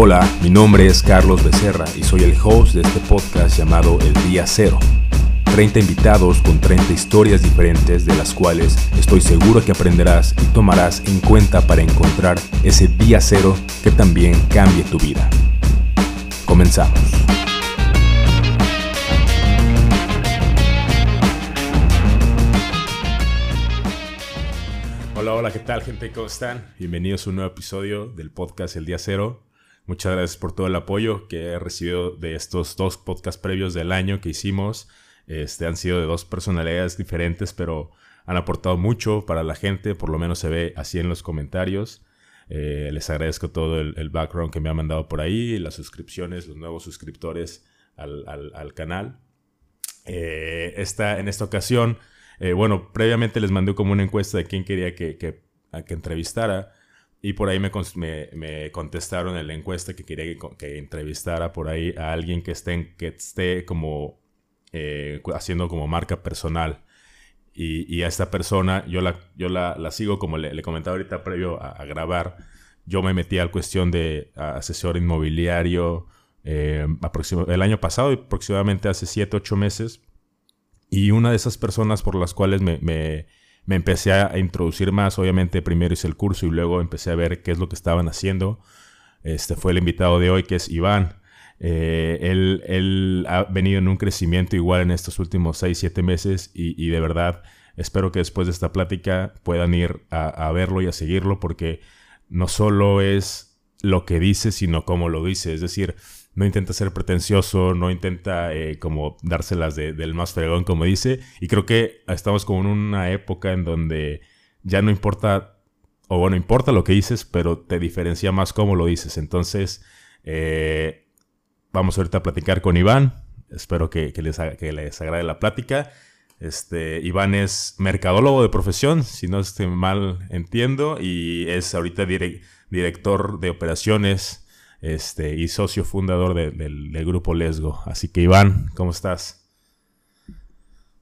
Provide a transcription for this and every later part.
Hola, mi nombre es Carlos Becerra y soy el host de este podcast llamado El Día Cero. 30 invitados con 30 historias diferentes de las cuales estoy seguro que aprenderás y tomarás en cuenta para encontrar ese día cero que también cambie tu vida. Comenzamos. Hola, hola, ¿qué tal gente? ¿Cómo están? Bienvenidos a un nuevo episodio del podcast El Día Cero. Muchas gracias por todo el apoyo que he recibido de estos dos podcasts previos del año que hicimos. Este, han sido de dos personalidades diferentes, pero han aportado mucho para la gente, por lo menos se ve así en los comentarios. Eh, les agradezco todo el, background que me han mandado por ahí, las suscripciones, los nuevos suscriptores al, canal. Eh, esta, en esta ocasión, eh, bueno, previamente les mandé como una encuesta de quién quería que, que, que entrevistara. Y por ahí me, me, contestaron en la encuesta que quería que, entrevistara por ahí a alguien que esté, que esté como eh, haciendo como marca personal. Y, a esta persona yo la, yo la, sigo, como le, comentaba ahorita previo a, grabar, yo me metí a cuestión de asesor inmobiliario eh, el año pasado, aproximadamente hace 7, 8 meses. Y una de esas personas por las cuales me me empecé a introducir más. Obviamente primero hice el curso y luego empecé a ver qué es lo que estaban haciendo. Este fue el invitado de hoy que es Iván. Eh, él, ha venido en un crecimiento igual en estos últimos 6, 7 meses y, de verdad espero que después de esta plática puedan ir a, verlo y a seguirlo porque no solo es lo que dice, sino cómo lo dice. Es decir, no intenta ser pretencioso, no intenta eh, como dárselas del más fregón, como dice. Y creo que estamos como en una época en donde ya no importa, o bueno, importa lo que dices, pero te diferencia más cómo lo dices. Entonces, eh, vamos ahorita a platicar con Iván. Espero que, que les agrade la plática. Este, Iván es mercadólogo de profesión, si no estoy mal entiendo, y es ahorita director de operaciones este, y socio fundador del, grupo Lesgo. Así que Iván, ¿cómo estás?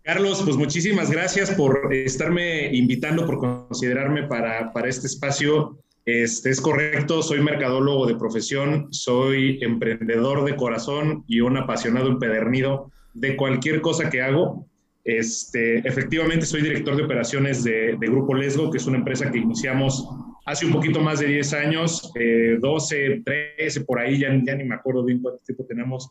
Carlos, pues muchísimas gracias por estarme invitando, por considerarme para, este espacio. Este, es correcto, soy mercadólogo de profesión, soy emprendedor de corazón y un apasionado empedernido de cualquier cosa que hago. Este, efectivamente, soy director de operaciones de, de Grupo Lesgo, que es una empresa que iniciamos hace un poquito más de 10 años, 12, 13, por ahí, ya, ya, ni me acuerdo bien cuánto tiempo tenemos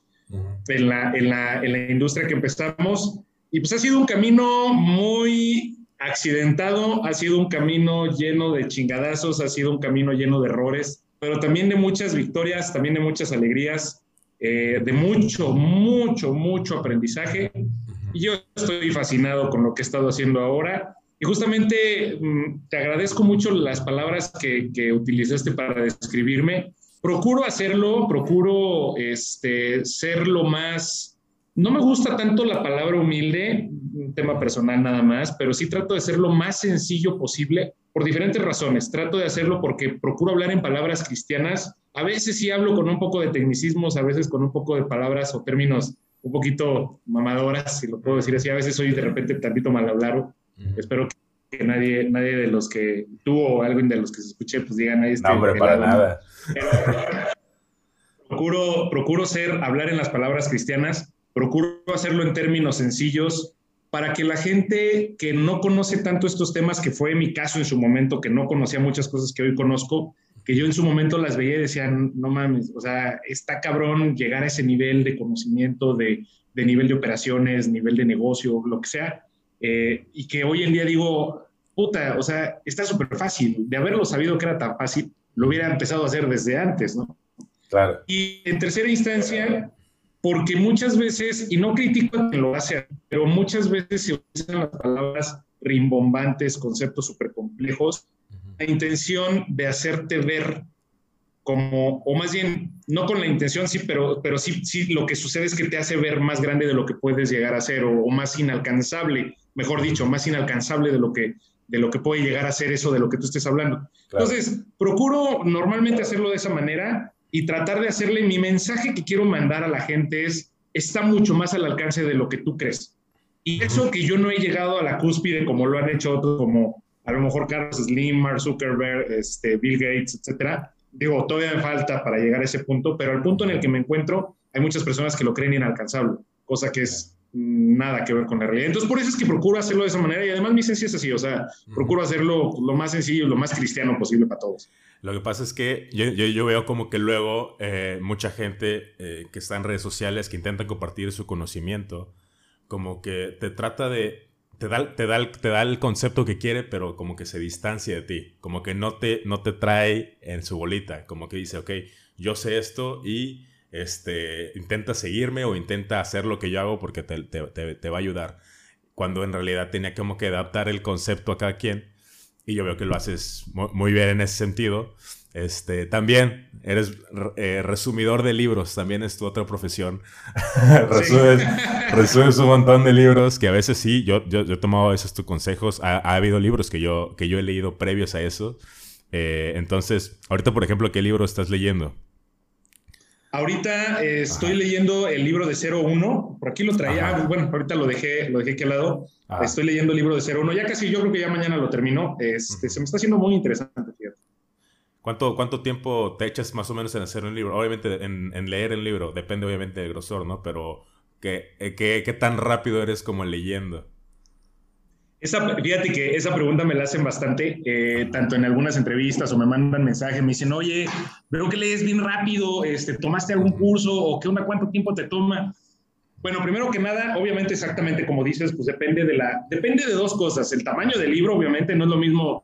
en, la, en, la, en, la, industria que empezamos. Y pues ha sido un camino muy accidentado, ha sido un camino lleno de chingadazos, ha sido un camino lleno de errores, pero también de muchas victorias, también de muchas alegrías, eh, de mucho, mucho, mucho aprendizaje. Y yo estoy fascinado con lo que he estado haciendo ahora y justamente mm, te agradezco mucho las palabras que, que, utilizaste para describirme. Procuro hacerlo, procuro este, ser lo más... No me gusta tanto la palabra humilde, un tema personal nada más, pero sí trato de ser lo más sencillo posible por diferentes razones. Trato de hacerlo porque procuro hablar en palabras cristianas. A veces sí hablo con un poco de tecnicismos, a veces con un poco de palabras o términos un poquito mamadoras, si lo puedo decir así. A veces soy de repente tantito mal hablado Espero que nadie, nadie de los que tú o alguien de los que se escuche, pues digan ahí. No, hombre, para nada. procuro, procuro ser, hablar en las palabras cristianas, procuro hacerlo en términos sencillos para que la gente que no conoce tanto estos temas, que fue mi caso en su momento, que no conocía muchas cosas que hoy conozco, que yo en su momento las veía y decía, no mames, o sea, está cabrón llegar a ese nivel de conocimiento, de, de nivel de operaciones, nivel de negocio, lo que sea, eh, y que hoy en día digo, puta, o sea, está súper fácil. De haberlo sabido que era tan fácil, lo hubiera empezado a hacer desde antes, ¿no? Claro. Y en tercera instancia, porque muchas veces, y no critico a quien lo hace, pero muchas veces se usan las palabras rimbombantes, conceptos súper complejos, la intención de hacerte ver como, o más bien, no con la intención, sí, pero, pero sí, sí, lo que sucede es que te hace ver más grande de lo que puedes llegar a ser o más inalcanzable mejor dicho, más inalcanzable de lo que, de lo que puede llegar a ser eso de lo que tú estés hablando. Entonces, procuro normalmente hacerlo de esa manera y tratar de hacerle mi mensaje que quiero mandar a la gente es, está mucho más al alcance de lo que tú crees. Y eso que yo no he llegado a la cúspide como lo han hecho otros, como a lo mejor Carlos Slim, Mark Zuckerberg, este, Bill Gates, etcétera, digo, todavía me falta para llegar a ese punto, pero al punto en el que me encuentro, hay muchas personas que lo creen inalcanzable, cosa que es nada que ver con la realidad. Entonces, por eso es que procuro hacerlo de esa manera y además mi esencia es así, o sea, procuro hacerlo lo más sencillo, lo más cristiano posible para todos. Lo que pasa es que yo, yo, veo como que luego eh, mucha gente eh, que está en redes sociales que intenta compartir su conocimiento, como que te trata de te da, te, da, te da el concepto que quiere, pero como que se distancia de ti, como que no te, no te trae en su bolita, como que dice, ok, yo sé esto y este, intenta seguirme o intenta hacer lo que yo hago porque te, te, te va a ayudar, cuando en realidad tenía como que adaptar el concepto a cada quien y yo veo que lo haces muy bien en ese sentido. Este, también eres eh, resumidor de libros, también es tu otra profesión. resumes, un montón de libros que a veces sí, yo, yo, he tomado esos tus consejos. Ha, habido libros que yo, que yo he leído previos a eso. Eh, entonces, ahorita, por ejemplo, ¿qué libro estás leyendo? Ahorita eh, estoy leyendo el libro de 01, por aquí lo traía, ah, bueno, ahorita lo dejé, lo dejé aquí al lado. Estoy leyendo el libro de 01, ya casi yo creo que ya mañana lo termino. Este, Se me está haciendo muy interesante, fíjate. ¿Cuánto, ¿Cuánto tiempo te echas más o menos en hacer un libro? Obviamente en, en leer el libro, depende obviamente del grosor, ¿no? Pero ¿qué, eh, qué, qué tan rápido eres como leyendo? Fíjate que esa pregunta me la hacen bastante, eh, tanto en algunas entrevistas o me mandan mensajes, me dicen, oye, veo que lees bien rápido, este, ¿tomaste algún curso o qué onda, cuánto tiempo te toma? Bueno, primero que nada, obviamente exactamente como dices, pues depende de la, depende de dos cosas, el tamaño del libro, obviamente, no es lo mismo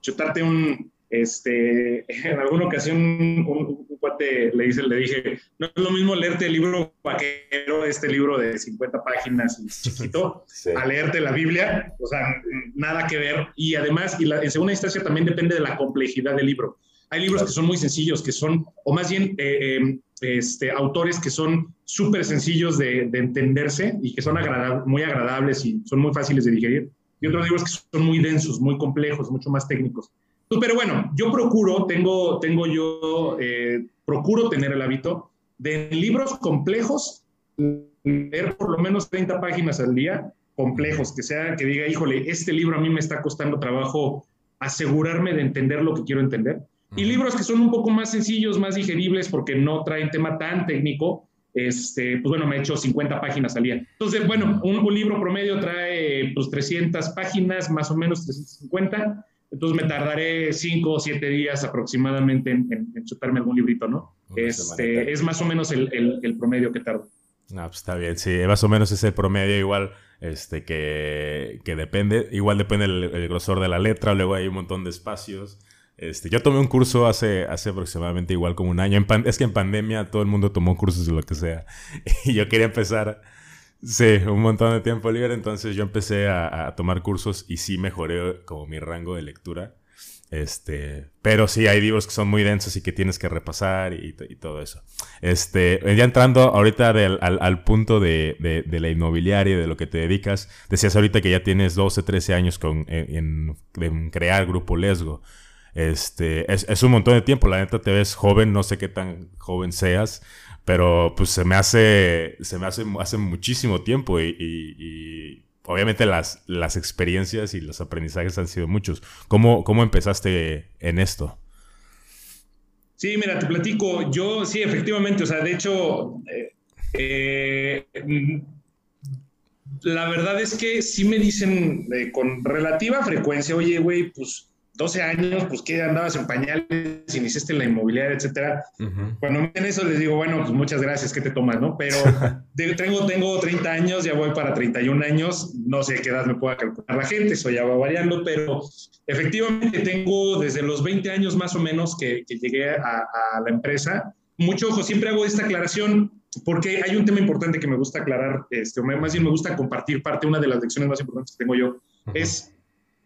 chutarte un, este, en alguna ocasión un, cuate le, dice, le dije, no es lo mismo leerte el libro vaquero, este libro de 50 páginas y chiquito, a leerte la Biblia, o sea, nada que ver. Y además, y en segunda instancia también depende de la complejidad del libro. Hay libros que son muy sencillos, que son, o más bien, eh, em, este, autores que son súper sencillos de, entenderse y que son muy agradables y son muy fáciles de digerir. Y otros libros que son muy densos, muy complejos, mucho más técnicos. Pero bueno, yo procuro, tengo, tengo yo, eh, procuro tener el hábito de libros complejos, leer por lo menos 30 páginas al día, complejos, que sea, que diga, híjole, este libro a mí me está costando trabajo asegurarme de entender lo que quiero entender. Y libros que son un poco más sencillos, más digeribles, porque no traen tema tan técnico, este, pues bueno, me he hecho 50 páginas al día. Entonces, bueno, un, un libro promedio trae pues 300 páginas, más o menos 350 entonces me tardaré cinco o siete días aproximadamente en, en, chutarme algún librito, ¿no? Este, es más o menos el, el, promedio que tardo. Ah, pues está bien, sí, más o menos es el promedio igual, este, que, que depende, igual depende el, grosor de la letra, luego hay un montón de espacios. Este, yo tomé un curso hace, hace aproximadamente igual como un año. es que en pandemia todo el mundo tomó cursos de lo que sea. Y yo quería empezar Sí, un montón de tiempo libre, entonces yo empecé a, tomar cursos y sí mejoré como mi rango de lectura. Este, pero sí hay libros que son muy densos y que tienes que repasar y, todo eso. Este, ya entrando ahorita al, punto de, la inmobiliaria y de lo que te dedicas, decías ahorita que ya tienes 12, 13 años con, en, crear Grupo Lesgo. Este, es, es, un montón de tiempo, la neta te ves joven, no sé qué tan joven seas, pero pues se me hace, se me hace, hace muchísimo tiempo y, obviamente las, las experiencias y los aprendizajes han sido muchos. ¿Cómo, cómo empezaste en esto? Sí, mira, te platico. Yo sí, efectivamente, o sea, de hecho, eh, eh, la verdad es que sí me dicen eh, con relativa frecuencia, oye, güey, pues 12 años, pues que andabas en pañales, iniciaste en la inmobiliaria, etcétera. Cuando me ven eso les digo, bueno, pues muchas gracias, ¿qué te tomas, no? Pero tengo, tengo 30 años, ya voy para 31 años, no sé qué edad me pueda calcular la gente, eso ya va variando, pero efectivamente tengo desde los 20 años más o menos que, llegué a, la empresa. Mucho ojo, siempre hago esta aclaración porque hay un tema importante que me gusta aclarar, este, más bien me gusta compartir parte, una de las lecciones más importantes que tengo yo, es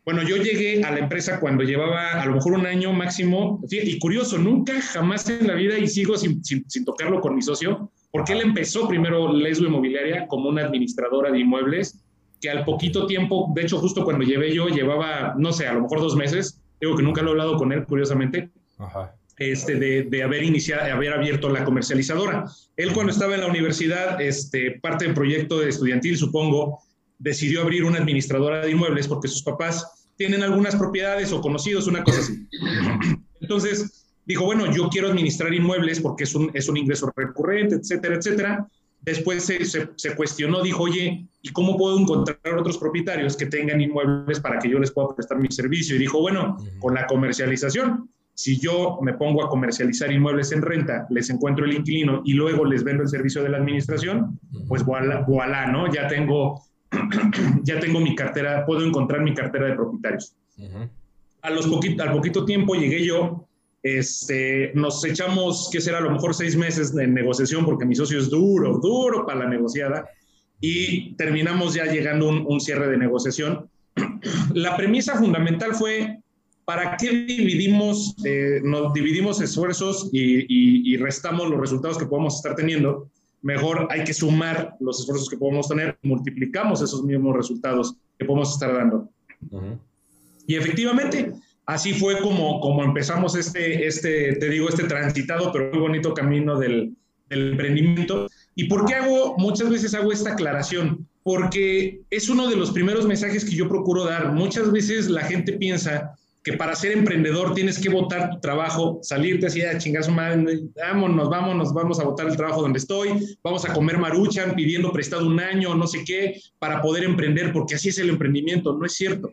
bueno, yo llegué a la empresa cuando llevaba a lo mejor un año máximo, y curioso, nunca jamás en la vida, y sigo sin, tocarlo con mi socio, porque él empezó primero Lesbo Inmobiliaria como una administradora de inmuebles, que al poquito tiempo, de hecho justo cuando llevé yo, llevaba, no sé, a lo mejor dos meses, digo que nunca lo he hablado con él, curiosamente, Este, de, haber iniciado, haber abierto la comercializadora. Él cuando estaba en la universidad, este, parte del proyecto estudiantil, supongo, decidió abrir una administradora de inmuebles porque sus papás tienen algunas propiedades o conocidos, una cosa así. Entonces, dijo, bueno, yo quiero administrar inmuebles porque es un, es un ingreso recurrente, etcétera, etcétera. Después se, se, cuestionó, dijo, oye, ¿y cómo puedo encontrar otros propietarios que tengan inmuebles para que yo les pueda prestar mi servicio? Y dijo, bueno, con la comercialización. Si yo me pongo a comercializar inmuebles en renta, les encuentro el inquilino y luego les vendo el servicio de la administración, pues voilà, voilà ¿no? Ya tengo, ya tengo mi cartera, puedo encontrar mi cartera de propietarios. a los poquito, al poquito tiempo llegué yo este, nos echamos, ¿qué será? A lo mejor seis meses de negociación porque mi socio es duro, duro para la negociada y terminamos ya llegando a un, cierre de negociación. La premisa fundamental fue, ¿para qué dividimos, eh, nos dividimos esfuerzos y, y, restamos los resultados que podemos estar teniendo? Mejor hay que sumar los esfuerzos que podemos tener, multiplicamos esos mismos resultados que podemos estar dando. Y efectivamente, así fue como, como empezamos este, este, te digo, este transitado, pero muy bonito camino del, del emprendimiento. ¿Y por qué hago, muchas veces hago esta aclaración? Porque es uno de los primeros mensajes que yo procuro dar. Muchas veces la gente piensa que para ser emprendedor tienes que votar tu trabajo, salirte así a chingar su madre, vámonos, vámonos, vamos a votar el trabajo donde estoy, vamos a comer maruchan pidiendo prestado un año, no sé qué, para poder emprender, porque así es el emprendimiento. No es cierto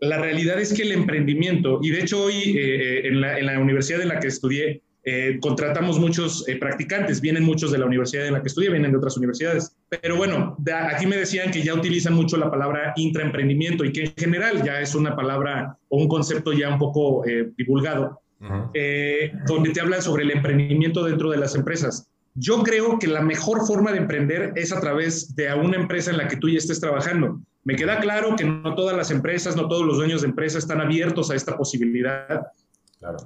la realidad es que el emprendimiento, y de hecho hoy eh, eh, en, la, universidad en la que estudié, eh, contratamos muchos practicantes, vienen muchos de la universidad en la que estudié, vienen de otras universidades. Pero bueno, aquí me decían que ya utilizan mucho la palabra intraemprendimiento y que en general ya es una palabra o un concepto ya un poco divulgado, donde te hablan sobre el emprendimiento dentro de las empresas. Yo creo que la mejor forma de emprender es a través de una empresa en la que tú ya estés trabajando. Me queda claro que no todas las empresas, no todos los dueños de empresas están abiertos a esta posibilidad.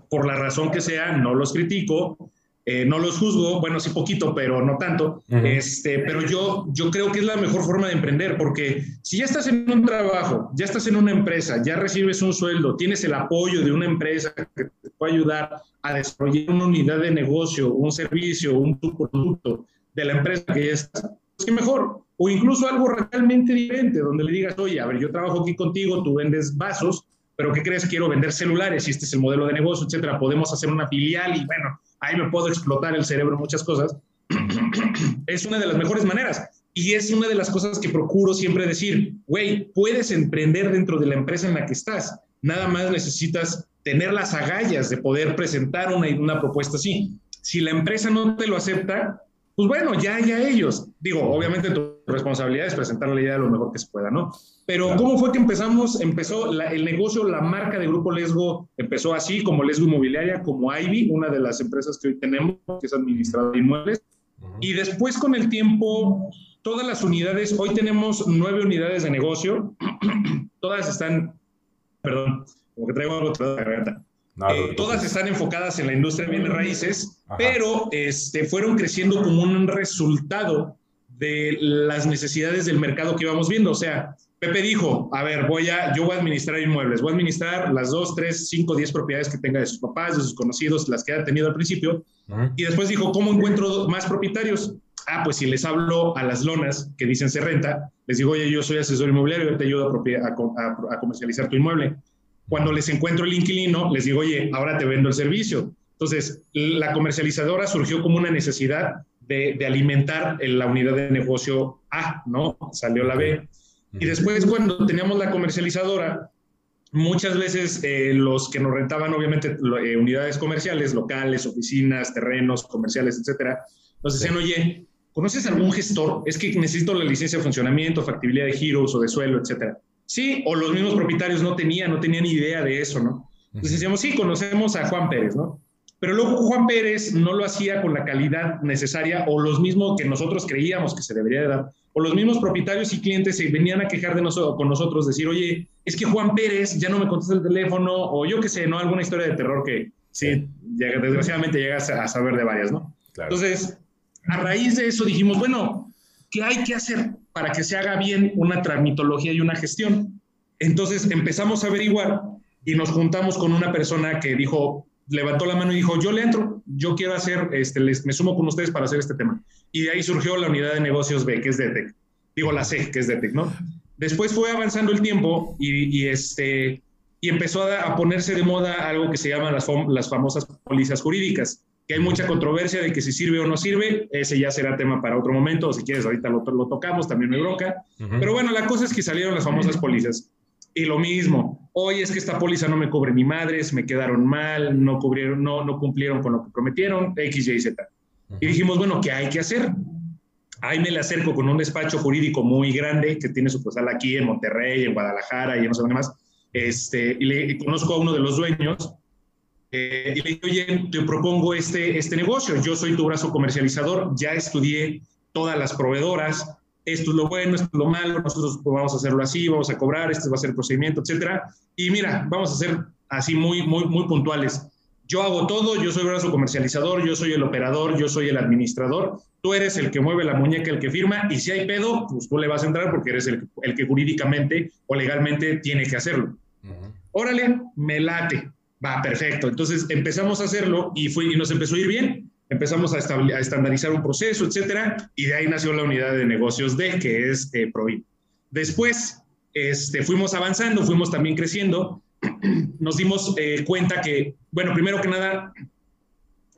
Por la razón que sea, no los critico, eh, no los juzgo, bueno, sí poquito, pero no tanto. este, pero yo, yo creo que es la mejor forma de emprender, porque si ya estás en un trabajo, ya estás en una empresa, ya recibes un sueldo, tienes el apoyo de una empresa que te puede ayudar a desarrollar una unidad de negocio, un servicio, un producto de la empresa que ya estás, pues qué mejor. O incluso algo realmente diferente, donde le digas, oye, a ver, yo trabajo aquí contigo, tú vendes vasos, pero ¿qué crees? Quiero vender celulares y este es el modelo de negocio, etcétera. Podemos hacer una filial y bueno, ahí me puedo explotar el cerebro muchas cosas. es una de las mejores maneras. Y es una de las cosas que procuro siempre decir, güey, puedes emprender dentro de la empresa en la que estás. Nada más necesitas tener las agallas de poder presentar una, una propuesta así. Si la empresa no te lo acepta, pues bueno, ya, ya ellos. Digo, obviamente tu responsabilidad es presentar la idea lo mejor que se pueda, ¿no? Pero ¿cómo fue que empezamos? Empezó el negocio, la marca de Grupo Lesgo empezó así, como Lesgo Inmobiliaria, como Ivy, una de las empresas que hoy tenemos, que es administradora de inmuebles. Y después con el tiempo, todas las unidades, hoy tenemos nueve unidades de negocio, todas están, perdón, como que traigo algo de la garganta. Eh, todas están enfocadas en la industria de bienes raíces, pero este, fueron creciendo como un resultado de las necesidades del mercado que íbamos viendo. O sea, Pepe dijo, a ver, voy a, yo voy a administrar inmuebles, voy a administrar las dos, tres, cinco, diez propiedades que tenga de sus papás, de sus conocidos, las que ha tenido al principio. Y después dijo, ¿cómo encuentro más propietarios? Ah, pues si les hablo a las lonas que dicen se renta, les digo, oye, yo soy asesor inmobiliario, te ayudo a, a comercializar tu inmueble. Cuando les encuentro el inquilino, les digo, oye, ahora te vendo el servicio. Entonces, la comercializadora surgió como una necesidad de, alimentar la unidad de negocio A, ¿no? Salió la B. Y después, cuando teníamos la comercializadora, muchas veces eh, los que nos rentaban, obviamente, eh, unidades comerciales, locales, oficinas, terrenos, comerciales, etcétera, nos decían, oye, ¿conoces algún gestor? Es que necesito la licencia de funcionamiento, factibilidad de giros o de suelo, etcétera. Sí, o los mismos propietarios no tenían, no tenían idea de eso, ¿no? Entonces decíamos, sí, conocemos a Juan Pérez, ¿no? Pero luego Juan Pérez no lo hacía con la calidad necesaria o los mismos que nosotros creíamos que se debería de dar. O los mismos propietarios y clientes se venían a quejar de nosotros, con nosotros, decir, oye, es que Juan Pérez ya no me contesta el teléfono, o yo qué sé, ¿no? Alguna historia de terror que sí, desgraciadamente llegas a saber de varias, ¿no? Entonces, a raíz de eso dijimos, bueno, ¿qué hay que hacer? para que se haga bien una tramitología y una gestión. Entonces empezamos a averiguar y nos juntamos con una persona que dijo, levantó la mano y dijo, yo le entro, yo quiero hacer, este, les, me sumo con ustedes para hacer este tema. Y de ahí surgió la unidad de negocios B, que es DETEC. Digo la C, que es DETEC, ¿no? Después fue avanzando el tiempo y, este, y empezó a, ponerse de moda algo que se llaman las, las famosas pólizas jurídicas, que hay mucha controversia de que si sirve o no sirve, ese ya será tema para otro momento, o si quieres ahorita lo, lo tocamos, también me bronca. Pero bueno, la cosa es que salieron las famosas pólizas. Y lo mismo, hoy es que esta póliza no me cubre ni madres, me quedaron mal, no, cubrieron, no, no cumplieron con lo que prometieron, X, Y, Z. Y dijimos, bueno, ¿qué hay que hacer? Ahí me le acerco con un despacho jurídico muy grande que tiene su postal aquí en Monterrey, en Guadalajara y en no sé dónde más. Este, y le conozco a uno de los dueños eh, y le digo, oye, te propongo este, este negocio. Yo soy tu brazo comercializador, ya estudié todas las proveedoras, esto es lo bueno, esto es lo malo, nosotros vamos a hacerlo así, vamos a cobrar, este va a ser el procedimiento, etcétera. Y mira, vamos a ser así muy, muy, muy puntuales. Yo hago todo, yo soy brazo comercializador, yo soy el operador, yo soy el administrador, tú eres el que mueve la muñeca, el que firma, y si hay pedo, pues tú le vas a entrar porque eres el, el que jurídicamente o legalmente tiene que hacerlo. Órale, me late Va, perfecto. Entonces empezamos a hacerlo y, fue, y nos empezó a ir bien. Empezamos a, a, estandarizar un proceso, etcétera, y de ahí nació la unidad de negocios D, que es eh, Después este, fuimos avanzando, fuimos también creciendo. Nos dimos eh, cuenta que, bueno, primero que nada,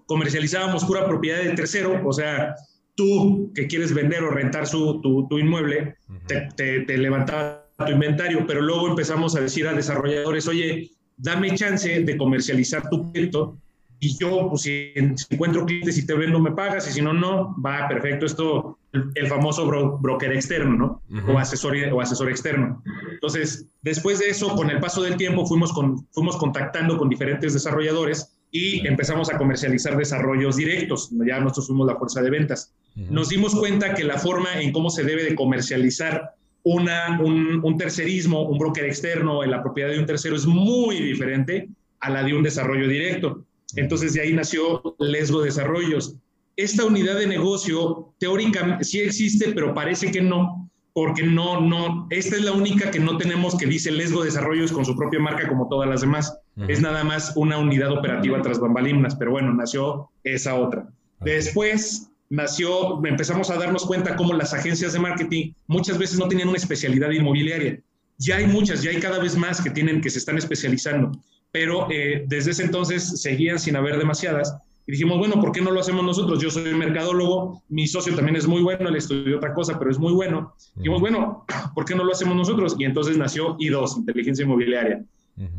comercializábamos pura propiedad de tercero, o sea, tú que quieres vender o rentar su, tu, tu inmueble, te, te, te levantaba tu inventario, pero luego empezamos a decir a desarrolladores, oye, dame chance de comercializar tu proyecto y yo, pues si, encuentro clientes y te vendo, me pagas, y si no, no, va, perfecto, esto, el, famoso broker externo, ¿no? o, asesor, o asesor externo. Entonces, después de eso, con el paso del tiempo, fuimos, con, fuimos contactando con diferentes desarrolladores y empezamos a comercializar desarrollos directos, ya nosotros fuimos la fuerza de ventas. Nos dimos cuenta que la forma en cómo se debe de comercializar una, un, tercerismo, un broker externo en la propiedad de un tercero es muy diferente a la de un desarrollo directo. Entonces de ahí nació Lesgo Desarrollos. Esta unidad de negocio teóricamente sí existe, pero parece que no, porque no, no, esta es la única que no tenemos que dice Lesgo Desarrollos con su propia marca como todas las demás. Es nada más una unidad operativa tras bambalinas, pero bueno, nació esa otra. Después nació, empezamos a darnos cuenta cómo las agencias de marketing muchas veces no tenían una especialidad inmobiliaria. Ya hay muchas, ya hay cada vez más que tienen, que se están especializando, pero eh, desde ese entonces seguían sin haber demasiadas. Y dijimos, bueno, ¿por qué no lo hacemos nosotros? Yo soy mercadólogo, mi socio también es muy bueno, él estudió otra cosa, pero es muy bueno. Dijimos, bueno, ¿por qué no lo hacemos nosotros? Y entonces nació I2, Inteligencia Inmobiliaria.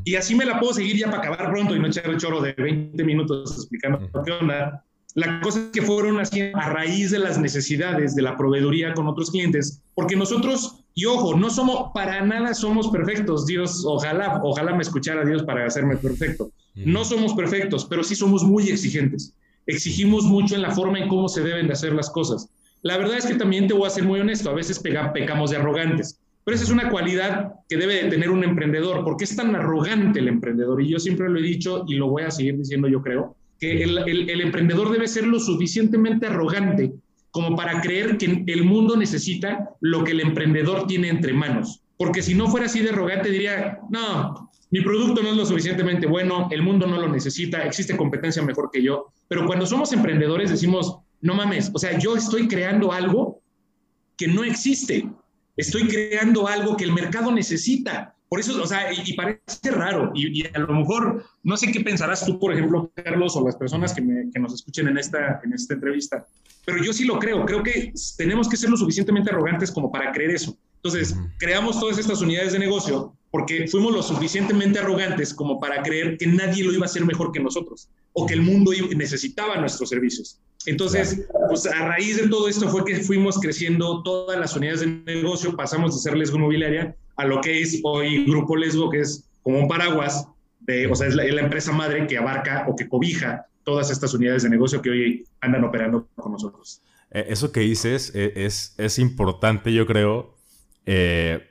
Y así me la puedo seguir ya para acabar pronto y no echar el choro de 20 minutos explicando qué onda. La cosa es que fueron así a raíz de las necesidades de la proveeduría con otros clientes, porque nosotros, y ojo, no somos, para nada somos perfectos, Dios, ojalá, ojalá me escuchara Dios para hacerme perfecto. No somos perfectos, pero sí somos muy exigentes. Exigimos mucho en la forma en cómo se deben de hacer las cosas. La verdad es que también te voy a ser muy honesto, a veces pecamos de arrogantes, pero esa es una cualidad que debe de tener un emprendedor, porque es tan arrogante el emprendedor, y yo siempre lo he dicho y lo voy a seguir diciendo yo creo, que el, emprendedor debe ser lo suficientemente arrogante como para creer que el mundo necesita lo que el emprendedor tiene entre manos. Porque si no fuera así de arrogante, diría, no, mi producto no es lo suficientemente bueno, el mundo no lo necesita, existe competencia mejor que yo. Pero cuando somos emprendedores decimos, no mames, o sea, yo estoy creando algo que no existe, estoy creando algo que el mercado necesita. Por eso, o sea, y, parece raro, y, a lo mejor, no sé qué pensarás tú, por ejemplo, Carlos, o las personas que, que, nos escuchen en esta, en esta entrevista, pero yo sí lo creo, creo que tenemos que ser lo suficientemente arrogantes como para creer eso. Entonces, creamos todas estas unidades de negocio porque fuimos lo suficientemente arrogantes como para creer que nadie lo iba a hacer mejor que nosotros o que el mundo necesitaba nuestros servicios. Entonces, pues a raíz de todo esto fue que fuimos creciendo todas las unidades de negocio, pasamos de ser Lesgo Inmobiliaria a lo que es hoy Grupo Lesgo, que es como un paraguas, de, o sea, es la, es la empresa madre que abarca o que cobija todas estas unidades de negocio que hoy andan operando con nosotros. Eh, eso que dices eh, es, es importante, yo creo, eh,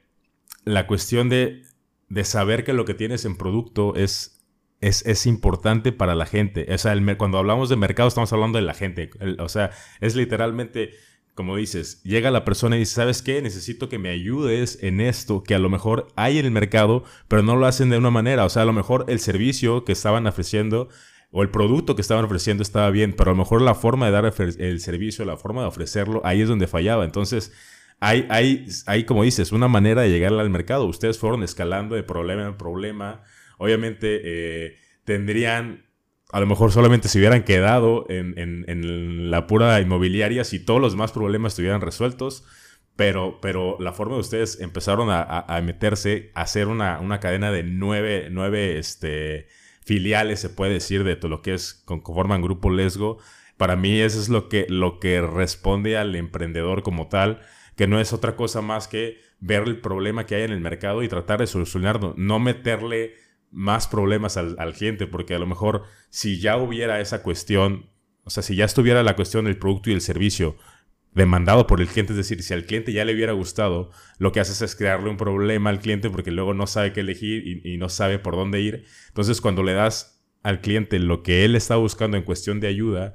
la cuestión de, de, saber que lo que tienes en producto es, es, es importante para la gente. O sea, el, cuando hablamos de mercado estamos hablando de la gente. o sea, es literalmente como dices, llega la persona y dice, ¿sabes qué? Necesito que me ayudes en esto que a lo mejor hay en el mercado, pero no lo hacen de una manera. O sea, a lo mejor el servicio que estaban ofreciendo o el producto que estaban ofreciendo estaba bien, pero a lo mejor la forma de dar el servicio, la forma de ofrecerlo, ahí es donde fallaba. Entonces, hay, hay, hay como dices, una manera de llegar al mercado. Ustedes fueron escalando de problema en problema obviamente eh, tendrían, a lo mejor solamente se hubieran quedado en, la pura inmobiliaria si todos los demás problemas estuvieran resueltos. Pero, pero la forma de ustedes empezaron a, meterse, a hacer una, una, cadena de nueve, nueve este, filiales, se puede decir, de todo lo que es, conforman Grupo Lesgo. Para mí eso es lo que, lo que responde al emprendedor como tal, que no es otra cosa más que ver el problema que hay en el mercado y tratar de solucionarlo, no meterle más problemas al, cliente, porque a lo mejor si ya hubiera esa cuestión, o sea, si ya estuviera la cuestión del producto y el servicio demandado por el cliente, es decir, si al cliente ya le hubiera gustado, lo que haces es crearle un problema al cliente porque luego no sabe qué elegir y, y no sabe por dónde ir. Entonces, cuando le das al cliente lo que él está buscando en cuestión de ayuda,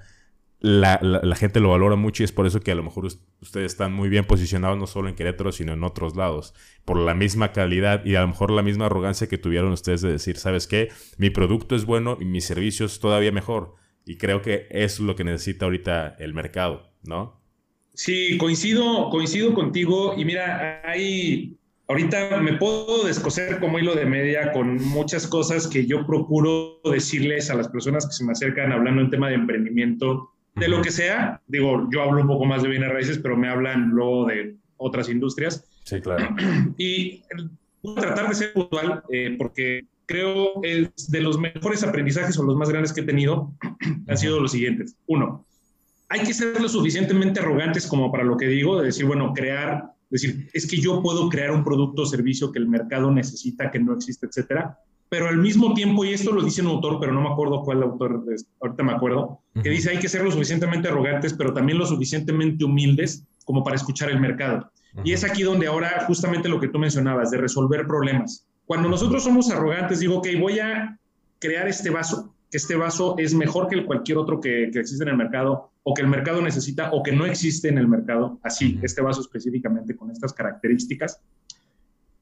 la, la, gente lo valora mucho y es por eso que a lo mejor ustedes están muy bien posicionados no solo en Querétaro, sino en otros lados, por la misma calidad y a lo mejor la misma arrogancia que tuvieron ustedes de decir, ¿sabes qué? Mi producto es bueno y mi servicio es todavía mejor. Y creo que es lo que necesita ahorita el mercado, ¿no? Sí, coincido, coincido contigo y mira, hay... Ahorita me puedo descoser como hilo de media con muchas cosas que yo procuro decirles a las personas que se me acercan hablando en tema de emprendimiento de lo que sea. Digo, yo hablo un poco más de bienes raíces, pero me hablan luego de otras industrias. Sí, claro. Y voy a tratar de ser puntual eh, porque creo es de los mejores aprendizajes o los más grandes que he tenido han sido los siguientes. Uno, hay que ser lo suficientemente arrogantes como para lo que digo, de decir, bueno, crear, decir, es que yo puedo crear un producto o servicio que el mercado necesita, que no existe, etcétera pero al mismo tiempo, y esto lo dice un autor, pero no me acuerdo cuál autor, ahorita me acuerdo, que dice hay que ser lo suficientemente arrogantes, pero también lo suficientemente humildes como para escuchar el mercado. Y es aquí donde ahora justamente lo que tú mencionabas, de resolver problemas. Cuando nosotros somos arrogantes, digo, ok, voy a crear este vaso, que este vaso es mejor que cualquier otro que, que existe en el mercado, o que el mercado necesita, o que no existe en el mercado, así, este vaso específicamente con estas características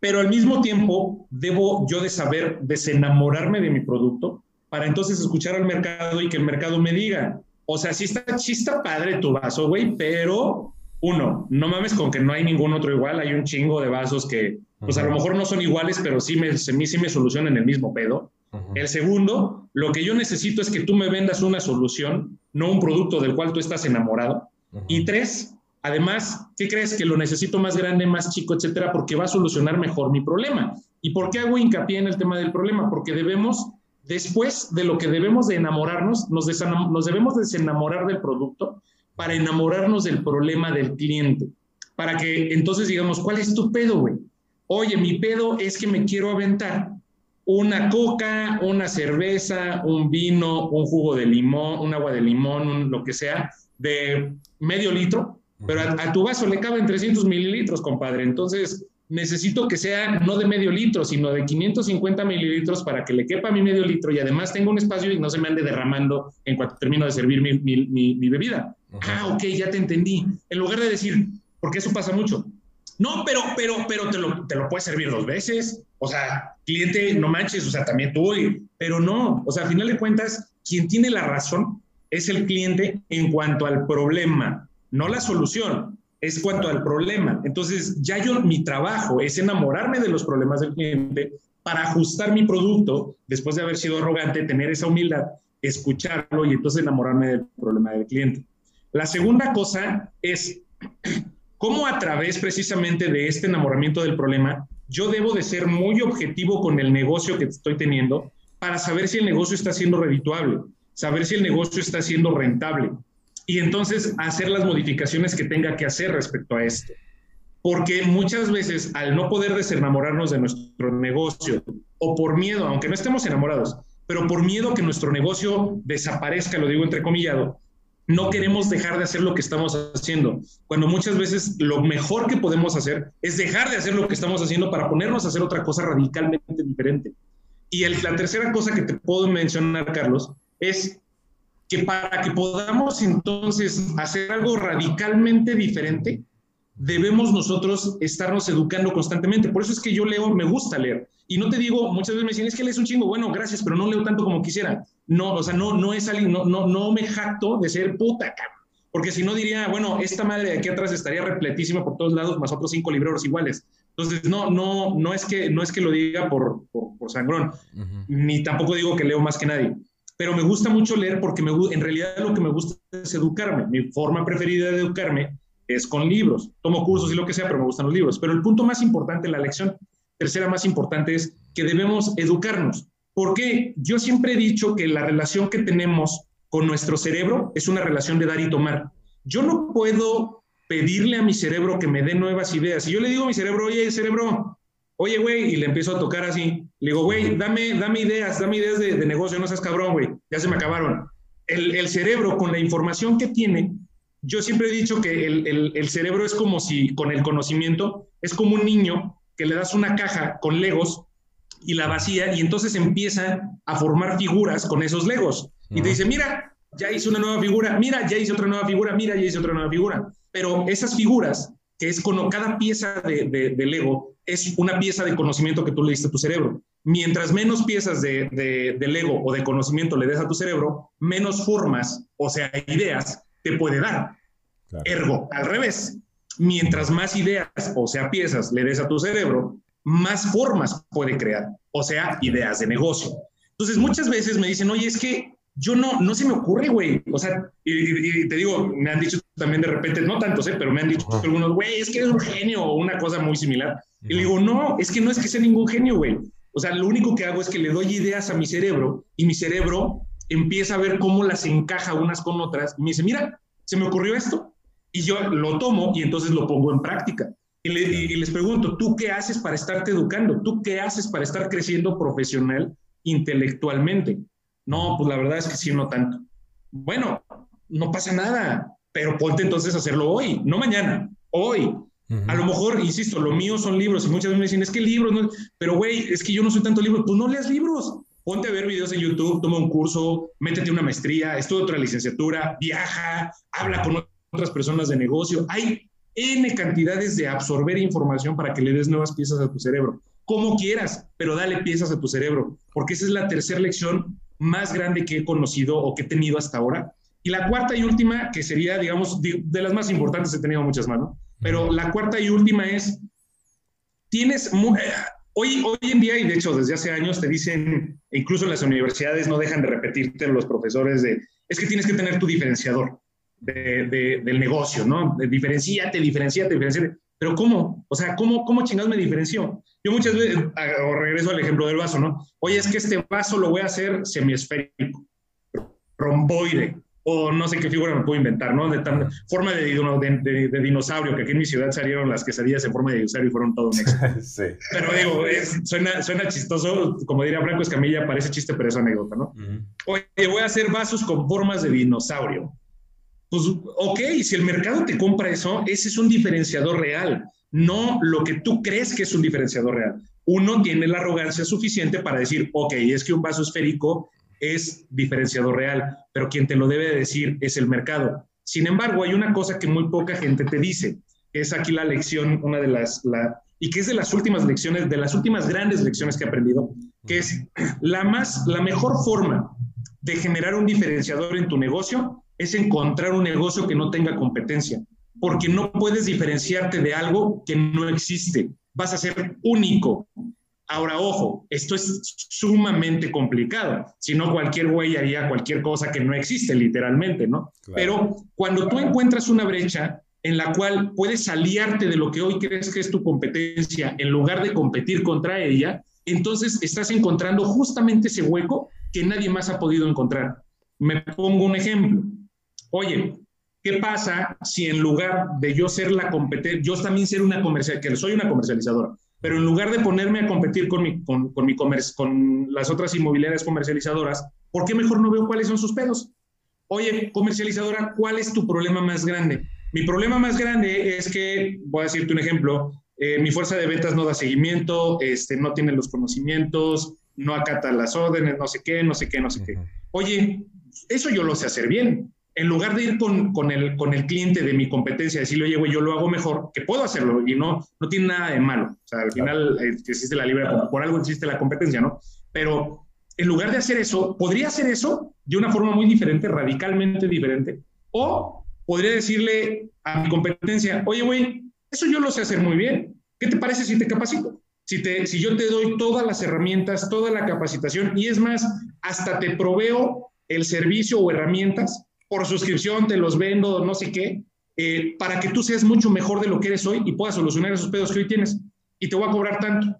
pero al mismo tiempo debo yo de saber desenamorarme de mi producto para entonces escuchar al mercado y que el mercado me diga, o sea, sí está, chista padre tu vaso, güey, pero uno, no mames con que no hay ningún otro igual, hay un chingo de vasos que, pues a lo mejor no son iguales, pero sí me, sí me solucionan el mismo pedo. El segundo, lo que yo necesito es que tú me vendas una solución, no un producto del cual tú estás enamorado. Y tres, Además, ¿qué crees? Que lo necesito más grande, más chico, etcétera, porque va a solucionar mejor mi problema. ¿Y por qué hago hincapié en el tema del problema? Porque debemos, después de lo que debemos de enamorarnos, nos, nos debemos desenamorar del producto para enamorarnos del problema del cliente. Para que entonces digamos, ¿cuál es tu pedo, güey? Oye, mi pedo es que me quiero aventar una coca, una cerveza, un vino, un jugo de limón, un agua de limón, lo que sea, de medio litro pero a, tu vaso le caben 300 mililitros, compadre. Entonces, necesito que sea no de medio litro, sino de 550 mililitros para que le quepa mi medio litro y además tenga un espacio y no se me ande derramando en cuanto termino de servir mi, mi, bebida. Ah, ok, ya te entendí. En lugar de decir, porque eso pasa mucho. No, pero, pero, pero te lo, te lo puedes servir dos veces. O sea, cliente, no manches, o sea, también tú, pero no. O sea, a final de cuentas, quien tiene la razón es el cliente en cuanto al problema no la solución, es cuanto al problema. Entonces, ya yo, mi trabajo es enamorarme de los problemas del cliente para ajustar mi producto, después de haber sido arrogante, tener esa humildad, escucharlo y entonces enamorarme del problema del cliente. La segunda cosa es cómo a través precisamente de este enamoramiento del problema, yo debo de ser muy objetivo con el negocio que estoy teniendo para saber si el negocio está siendo redituable, saber si el negocio está siendo rentable, y entonces hacer las modificaciones que tenga que hacer respecto a esto. Porque muchas veces al no poder desenamorarnos de nuestro negocio o por miedo, aunque no estemos enamorados, pero por miedo que nuestro negocio desaparezca, lo digo entrecomillado, no queremos dejar de hacer lo que estamos haciendo, cuando muchas veces lo mejor que podemos hacer es dejar de hacer lo que estamos haciendo para ponernos a hacer otra cosa radicalmente diferente. Y la tercera cosa que te puedo mencionar, Carlos, es que para que podamos entonces hacer algo radicalmente diferente, debemos nosotros estarnos educando constantemente. Por eso es que yo leo, me gusta leer. Y no te digo, muchas veces me dicen, es que lees un chingo, bueno, gracias, pero no leo tanto como quisiera. No, o sea, no, no es alguien, no, no, no me jacto de ser puta, cabrón. Porque si no diría, bueno, esta madre de aquí atrás estaría repletísima por todos lados, más otros cinco libreros iguales. Entonces, no, no, no, es, que, no es que lo diga por, por, sangrón, ni tampoco digo que leo más que nadie, pero me gusta mucho leer porque me, en realidad lo que me gusta es educarme. Mi forma preferida de educarme es con libros. Tomo cursos y lo que sea, pero me gustan los libros. Pero el punto más importante, la lección tercera más importante es que debemos educarnos. Porque yo siempre he dicho que la relación que tenemos con nuestro cerebro es una relación de dar y tomar. Yo no puedo pedirle a mi cerebro que me dé nuevas ideas. Si yo le digo a mi cerebro, oye, cerebro, oye, güey, y le empiezo a tocar así, le digo, güey, dame, dame ideas, dame ideas de, negocio, no seas cabrón, güey, ya se me acabaron. El, el, cerebro, con la información que tiene, yo siempre he dicho que el, el, el, cerebro es como si, con el conocimiento, es como un niño que le das una caja con legos y la vacía y entonces empieza a formar figuras con esos legos. Y te dice, mira, ya hice una nueva figura, mira, ya hice otra nueva figura, mira, ya hice otra nueva figura pero esas figuras, que es con cada pieza de, de, Lego, es una pieza de conocimiento que tú le diste a tu cerebro. Mientras menos piezas de, de, Lego o de conocimiento le des a tu cerebro, menos formas, o sea, ideas, te puede dar. Ergo, al revés, mientras más ideas, o sea, piezas le des a tu cerebro, más formas puede crear, o sea, ideas de negocio. Entonces, muchas veces me dicen, oye, es que yo no, no se me ocurre, güey. O sea, y, te digo, me han dicho también de repente, no tantos, ¿eh? pero me han dicho algunos, güey, es que eres un genio o una cosa muy similar. Y le digo, no, es que no es que sea ningún genio, güey. O sea, lo único que hago es que le doy ideas a mi cerebro y mi cerebro empieza a ver cómo las encaja unas con otras. Y me dice, mira, se me ocurrió esto. Y yo lo tomo y entonces lo pongo en práctica. Y, les pregunto, ¿tú qué haces para estarte educando? ¿Tú qué haces para estar creciendo profesional, intelectualmente? No, pues la verdad es que sí, no tanto. Bueno, no pasa nada, pero ponte entonces a hacerlo hoy, no mañana, hoy. A lo mejor, insisto, lo mío son libros y muchas veces me dicen, es que libros, no, pero güey, es que yo no soy tanto libro, pues no leas libros. Ponte a ver videos en YouTube, toma un curso, métete una maestría, estudia otra licenciatura, viaja, habla con otras personas de negocio. Hay N cantidades de absorber información para que le des nuevas piezas a tu cerebro. Como quieras, pero dale piezas a tu cerebro, porque esa es la tercera lección más grande que he conocido o que he tenido hasta ahora. Y la cuarta y última, que sería, digamos, de, las más importantes, he tenido muchas más, ¿no? Pero la cuarta y última es, tienes, eh, hoy, hoy en día, y de hecho desde hace años, te dicen, incluso en las universidades no dejan de repetirte los profesores de, es que tienes que tener tu diferenciador del negocio, ¿no? diferenciate, diferenciate, diferenciate. Pero ¿cómo? O sea, ¿cómo, cómo chingados me diferencio? Yo muchas veces, o regreso al ejemplo del vaso, ¿no? Oye, es que este vaso lo voy a hacer semiesférico, romboide, o no sé qué figura me puedo inventar, ¿no? De tan, forma de, de, dinosaurio, que aquí en mi ciudad salieron las quesadillas en forma de dinosaurio y fueron todo un éxito. sí. Pero digo, suena, suena chistoso, como diría Franco Escamilla, parece chiste, pero es anécdota, ¿no? Oye, voy a hacer vasos con formas de dinosaurio. Pues, ok, si el mercado te compra eso, ese es un diferenciador real no lo que tú crees que es un diferenciador real. Uno tiene la arrogancia suficiente para decir, ok, es que un vaso esférico es diferenciador real, pero quien te lo debe decir es el mercado. Sin embargo, hay una cosa que muy poca gente te dice, es aquí la lección, una de las, la, y que es de las últimas lecciones, de las últimas grandes lecciones que he aprendido, que es la más, la mejor forma de generar un diferenciador en tu negocio es encontrar un negocio que no tenga competencia porque no puedes diferenciarte de algo que no existe. Vas a ser único. Ahora, ojo, esto es sumamente complicado. Si no, cualquier güey haría cualquier cosa que no existe, literalmente, ¿no? Pero cuando tú encuentras una brecha en la cual puedes aliarte de lo que hoy crees que es tu competencia en lugar de competir contra ella, entonces estás encontrando justamente ese hueco que nadie más ha podido encontrar. Me pongo un ejemplo. Oye, ¿Qué pasa si en lugar de yo ser la competencia, yo también ser una comercial, que soy una comercializadora, pero en lugar de ponerme a competir con, mi, con, con mi con las otras inmobiliarias comercializadoras, ¿por qué mejor no veo cuáles son sus pedos? Oye, comercializadora, ¿cuál es tu problema más grande? Mi problema más grande es que, voy a decirte un ejemplo, eh, mi fuerza de ventas no da seguimiento, este, no tiene los conocimientos, no acata las órdenes, no sé qué, no sé qué, no sé qué. Oye, eso yo lo sé hacer bien en lugar de ir con, con, el, con el cliente de mi competencia, decirle, oye, güey, yo lo hago mejor, que puedo hacerlo y no, no tiene nada de malo. O sea, al final eh, existe la libre, por algo existe la competencia, ¿no? Pero en lugar de hacer eso, podría hacer eso de una forma muy diferente, radicalmente diferente, o podría decirle a mi competencia, oye, güey, eso yo lo sé hacer muy bien. ¿qué te parece si te capacito? Si, te, si yo te doy todas las herramientas, toda la capacitación y es más, hasta te proveo el servicio o herramientas por suscripción, te los vendo, no sé qué, eh, para que tú seas mucho mejor de lo que eres hoy y puedas solucionar esos pedos que hoy tienes. Y te voy a cobrar tanto.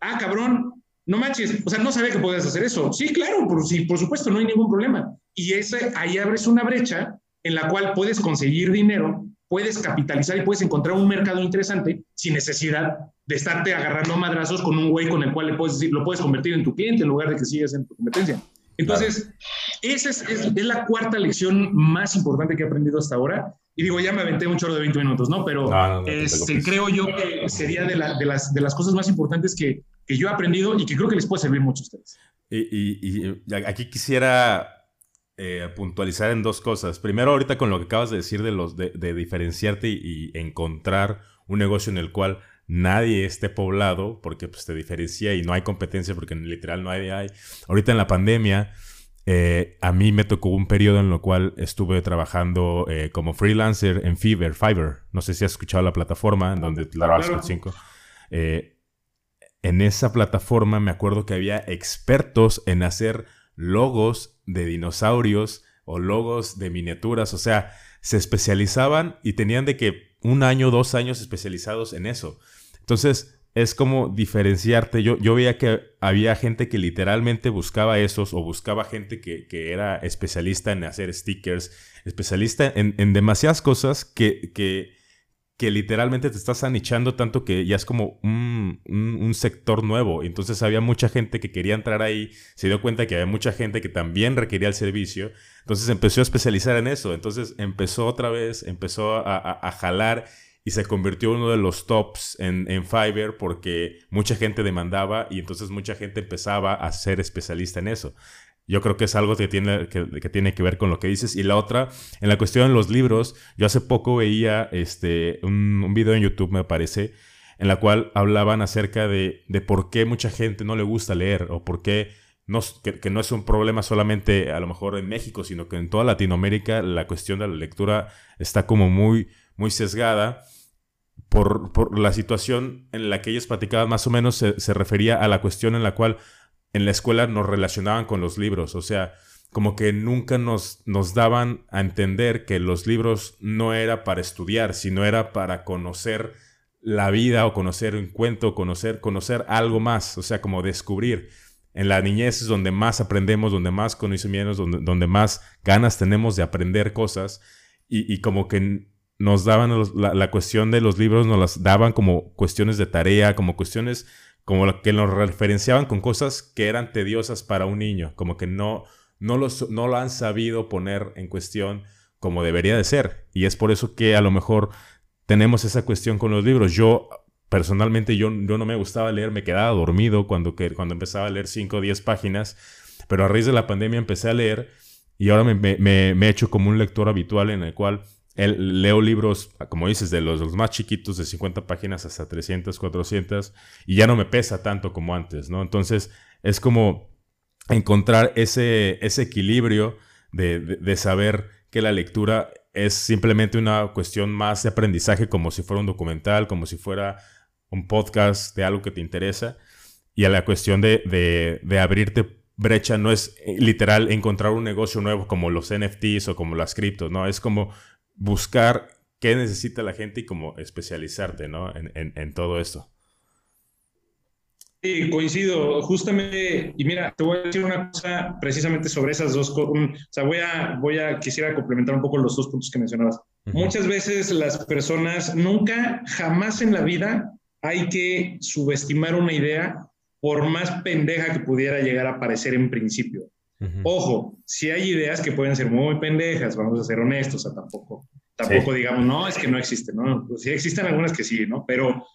Ah, cabrón, no manches. O sea, no sabía que podías hacer eso. Sí, claro, por, sí, por supuesto, no hay ningún problema. Y ese, ahí abres una brecha en la cual puedes conseguir dinero, puedes capitalizar y puedes encontrar un mercado interesante sin necesidad de estarte agarrando madrazos con un güey con el cual le puedes, lo puedes convertir en tu cliente en lugar de que sigas en tu competencia. Entonces, esa es, es, la cuarta lección más importante que he aprendido hasta ahora. Y digo, ya me aventé un chorro de 20 minutos, ¿no? Pero este, creo yo que sería de, la, de, las, de las cosas más importantes que, que yo he aprendido y que creo que les puede servir mucho a ustedes. Y, y, aquí quisiera eh, puntualizar en dos cosas. Primero, ahorita con lo que acabas de decir de, los, de, de diferenciarte y, encontrar un negocio en el cual nadie esté poblado, porque pues, te diferencia y no hay competencia, porque literal no hay. hay. Ahorita en la pandemia, eh, a mí me tocó un periodo en el cual estuve trabajando eh, como freelancer en Fiverr, Fiverr. No sé si has escuchado la plataforma en donde trabajas con 5. Eh, en esa plataforma me acuerdo que había expertos en hacer logos de dinosaurios o logos de miniaturas. O sea, se especializaban y tenían de que un año, dos años especializados en eso. Entonces, es como diferenciarte. Yo, yo veía que había gente que literalmente buscaba esos o buscaba gente que, era especialista en hacer stickers, especialista en, demasiadas cosas que, que, que, literalmente te estás anichando tanto que ya es como un, un, sector nuevo. Entonces había mucha gente que quería entrar ahí, se dio cuenta que había mucha gente que también requería el servicio. Entonces empezó a especializar en eso. Entonces empezó otra vez, empezó a, a jalar y se convirtió uno de los tops en, en Fiverr porque mucha gente demandaba y entonces mucha gente empezaba a ser especialista en eso. Yo creo que es algo que tiene que, tiene que ver con lo que dices. Y la otra, en la cuestión de los libros, yo hace poco veía este, un, video en YouTube, me parece, en la cual hablaban acerca de, de, por qué mucha gente no le gusta leer o por qué no, que, no es un problema solamente a lo mejor en México, sino que en toda Latinoamérica la cuestión de la lectura está como muy, muy sesgada por, la situación en la que ellos platicaban, más o menos se, refería a la cuestión en la cual en la escuela nos relacionaban con los libros. O sea, como que nunca nos, nos daban a entender que los libros no era para estudiar, sino era para conocer la vida o conocer un cuento, conocer, conocer algo más, o sea, como descubrir. En la niñez es donde más aprendemos, donde más conocimientos, donde, donde más ganas tenemos de aprender cosas y, y como que nos daban la, cuestión de los libros, nos las daban como cuestiones de tarea, como cuestiones como que nos referenciaban con cosas que eran tediosas para un niño, como que no, no, los, no lo han sabido poner en cuestión como debería de ser. Y es por eso que a lo mejor tenemos esa cuestión con los libros. Yo, personalmente, yo, yo no me gustaba leer, me quedaba dormido cuando, que, cuando empezaba a leer 5 o 10 páginas, pero a raíz de la pandemia empecé a leer y ahora me, me, me he hecho como un lector habitual en el cual leo libros, como dices, de los, más chiquitos, de 50 páginas hasta 300, 400, y ya no me pesa tanto como antes, ¿no? Entonces, es como encontrar ese, ese equilibrio de, saber que la lectura es simplemente una cuestión más de aprendizaje, como si fuera un documental, como si fuera un podcast de algo que te interesa, y a la cuestión de, de abrirte brecha no es eh, literal encontrar un negocio nuevo como los NFTs o como las criptos, no, es como buscar qué necesita la gente y como especializarte, ¿no? En, todo esto. Sí, coincido, justamente, y mira, te voy a decir una cosa precisamente sobre esas dos cosas, o sea, voy a, voy a, quisiera complementar un poco los dos puntos que mencionabas. Muchas veces las personas, nunca, jamás en la vida hay que subestimar una idea por más pendeja que pudiera llegar a parecer en principio. Ojo, si hay ideas que pueden ser muy pendejas, vamos a ser honestos, o sea, tampoco, tampoco digamos, no, es que no existe, ¿no? Pues sí existen algunas que sí, ¿no? Pero,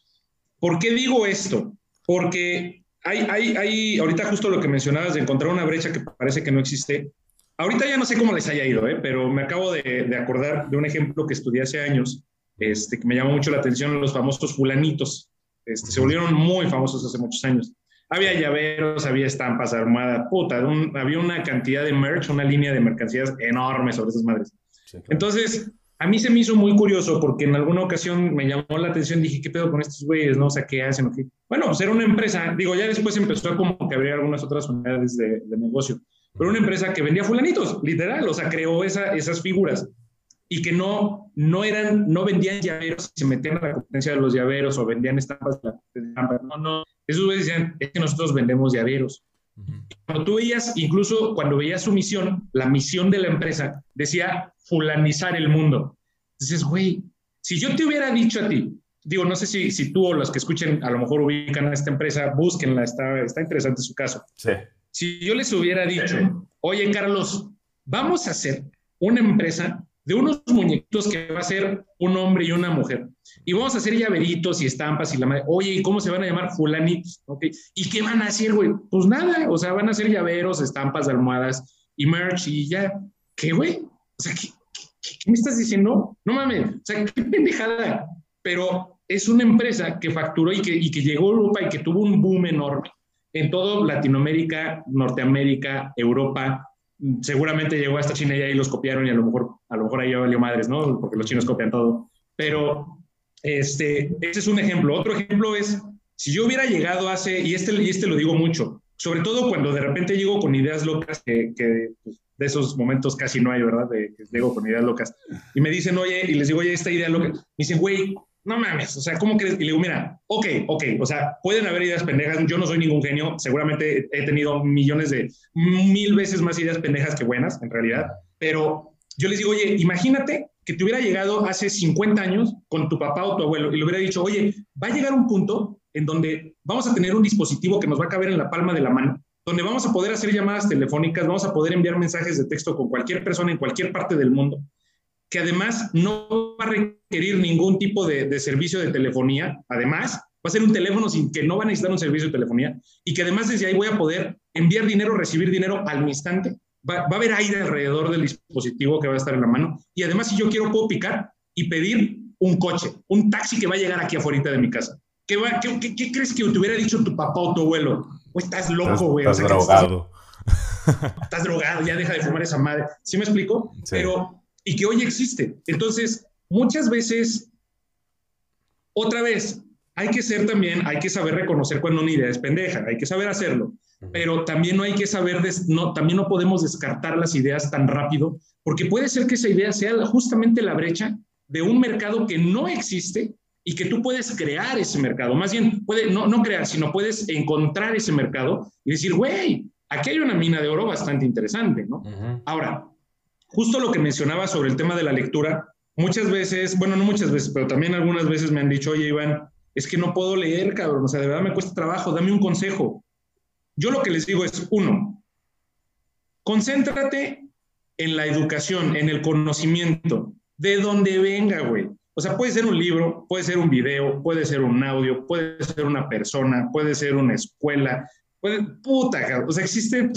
¿por qué digo esto? Porque hay, hay, hay, ahorita justo lo que mencionabas de encontrar una brecha que parece que no existe. Ahorita ya no sé cómo les haya ido, ¿eh? pero me acabo de, de acordar de un ejemplo que estudié hace años, este, que me llamó mucho la atención, los famosos fulanitos. Este, se volvieron muy famosos hace muchos años. Había llaveros, había estampas armadas, puta, había una cantidad de merch, una línea de mercancías enorme sobre esas madres. Entonces, a mí se me hizo muy curioso porque en alguna ocasión me llamó la atención, dije, ¿qué pedo con estos güeyes? ¿No? O sea, ¿qué hacen? Bueno, pues era una empresa, digo, ya después empezó como que abrir algunas otras unidades de, negocio, pero una empresa que vendía fulanitos, literal, o sea, creó esa, esas figuras y que no, no eran, no vendían llaveros, se metían a la competencia de los llaveros o vendían estampas de la No, no, esos güeyes decían, es que nosotros vendemos llaveros. Cuando tú veías, incluso cuando veías su misión, la misión de la empresa decía fulanizar el mundo. Dices, güey, si yo te hubiera dicho a ti, digo, no sé si, si tú o los que escuchen a lo mejor ubican a esta empresa, búsquenla, está, está interesante su caso. Sí. Si yo les hubiera dicho, oye, Carlos, vamos a hacer una empresa de unos muñequitos que va a ser un hombre y una mujer. Y vamos a hacer llaveritos y estampas y la madre. Oye, ¿y cómo se van a llamar fulanitos? Okay. ¿Y qué van a hacer, güey? Pues nada, o sea, van a hacer llaveros, estampas, almohadas y merch y ya. ¿Qué, güey? O sea, ¿qué, me estás diciendo? No mames, o sea, qué pendejada. Pero es una empresa que facturó y que, y que llegó a Europa y que tuvo un boom enorme en todo Latinoamérica, Norteamérica, Europa, seguramente llegó hasta China y ahí los copiaron y a lo mejor, a lo mejor ahí ya valió madres, ¿no? Porque los chinos copian todo. Pero este, ese es un ejemplo. Otro ejemplo es, si yo hubiera llegado hace, y este, y este lo digo mucho, sobre todo cuando de repente llego con ideas locas, que, pues, de esos momentos casi no hay, ¿verdad? De que llego con ideas locas. Y me dicen, oye, y les digo, oye, esta idea loca. Me dicen, güey, no mames, o sea, ¿cómo crees? Y le digo, mira, ok, ok, o sea, pueden haber ideas pendejas, yo no soy ningún genio, seguramente he tenido millones de, mil veces más ideas pendejas que buenas, en realidad, pero yo les digo, oye, imagínate que te hubiera llegado hace 50 años con tu papá o tu abuelo y le hubiera dicho, oye, va a llegar un punto en donde vamos a tener un dispositivo que nos va a caber en la palma de la mano, donde vamos a poder hacer llamadas telefónicas, vamos a poder enviar mensajes de texto con cualquier persona en cualquier parte del mundo que además no va a requerir ningún tipo de, servicio de telefonía, además va a ser un teléfono sin que no va a necesitar un servicio de telefonía y que además desde ahí voy a poder enviar dinero, recibir dinero al instante. Va, va, a haber aire alrededor del dispositivo que va a estar en la mano y además si yo quiero puedo picar y pedir un coche, un taxi que va a llegar aquí afuera de mi casa. ¿Qué, qué, qué, crees que te hubiera dicho tu papá o tu abuelo? O estás loco, güey. Estás, drogado. Estás, estás, drogado, ya deja de fumar esa madre. ¿Sí me explico? Pero y que hoy existe. Entonces, muchas veces, otra vez, hay que ser también, hay que saber reconocer cuando una idea es pendeja, hay que saber hacerlo, pero también no hay que saber, no, también no podemos descartar las ideas tan rápido, porque puede ser que esa idea sea justamente la brecha de un mercado que no existe y que tú puedes crear ese mercado, más bien, puede, no, no crear, sino puedes encontrar ese mercado y decir, güey, aquí hay una mina de oro bastante interesante, ¿no? Ahora, justo lo que mencionaba sobre el tema de la lectura, muchas veces, bueno, no muchas veces, pero también algunas veces me han dicho, oye, Iván, es que no puedo leer, cabrón, o sea, de verdad me cuesta trabajo, dame un consejo. Yo lo que les digo es, uno, concéntrate en la educación, en el conocimiento, de donde venga, güey. O sea, puede ser un libro, puede ser un video, puede ser un audio, puede ser una persona, puede ser una escuela, puede, puta, o sea, existe...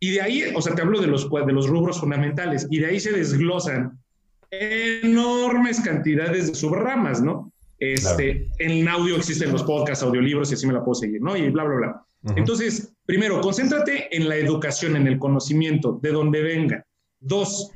Y de ahí, o sea, te hablo de los, de los rubros fundamentales, y de ahí se desglosan enormes cantidades de subramas, ¿no? Este, En audio existen los podcasts, audiolibros, y así me la puedo seguir, ¿no? Y bla, bla, bla. Entonces, primero, concéntrate en la educación, en el conocimiento, de donde venga. Dos,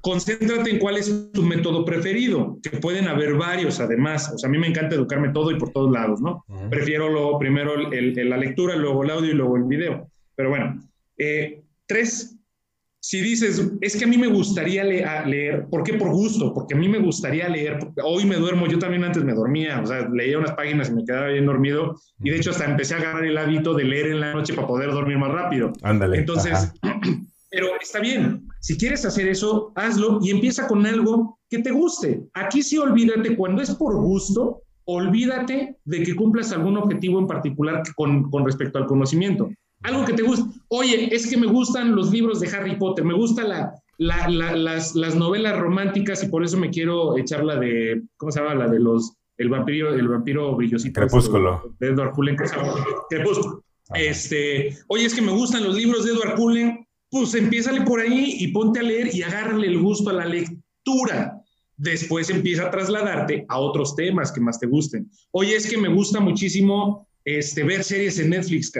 concéntrate en cuál es tu método preferido, que pueden haber varios además. O sea, a mí me encanta educarme todo y por todos lados, ¿no? Prefiero lo, primero el, la lectura, luego el audio y luego el video. Pero bueno, eh, tres, si dices, es que a mí me gustaría leer, ¿por qué? Por gusto, porque a mí me gustaría leer, hoy me duermo, yo también antes me dormía, o sea, leía unas páginas y me quedaba bien dormido, y de hecho hasta empecé a agarrar el hábito de leer en la noche para poder dormir más rápido. Ándale. Entonces, pero está bien, si quieres hacer eso, hazlo y empieza con algo que te guste. Aquí sí olvídate, cuando es por gusto, olvídate de que cumplas algún objetivo en particular con, con respecto al conocimiento. Algo que te guste. Oye, es que me gustan los libros de Harry Potter, me gusta la, las, las, novelas románticas y por eso me quiero echar la de, ¿cómo se llama? La de los, el vampiro, el vampiro brillosito. Crepúsculo. De Edward Cullen, Crepúsculo. Este, oye, es que me gustan los libros de Edward Cullen, pues empiézale por ahí y ponte a leer y agárrale el gusto a la lectura. Después empieza a trasladarte a otros temas que más te gusten. Oye, es que me gusta muchísimo este, ver series en Netflix,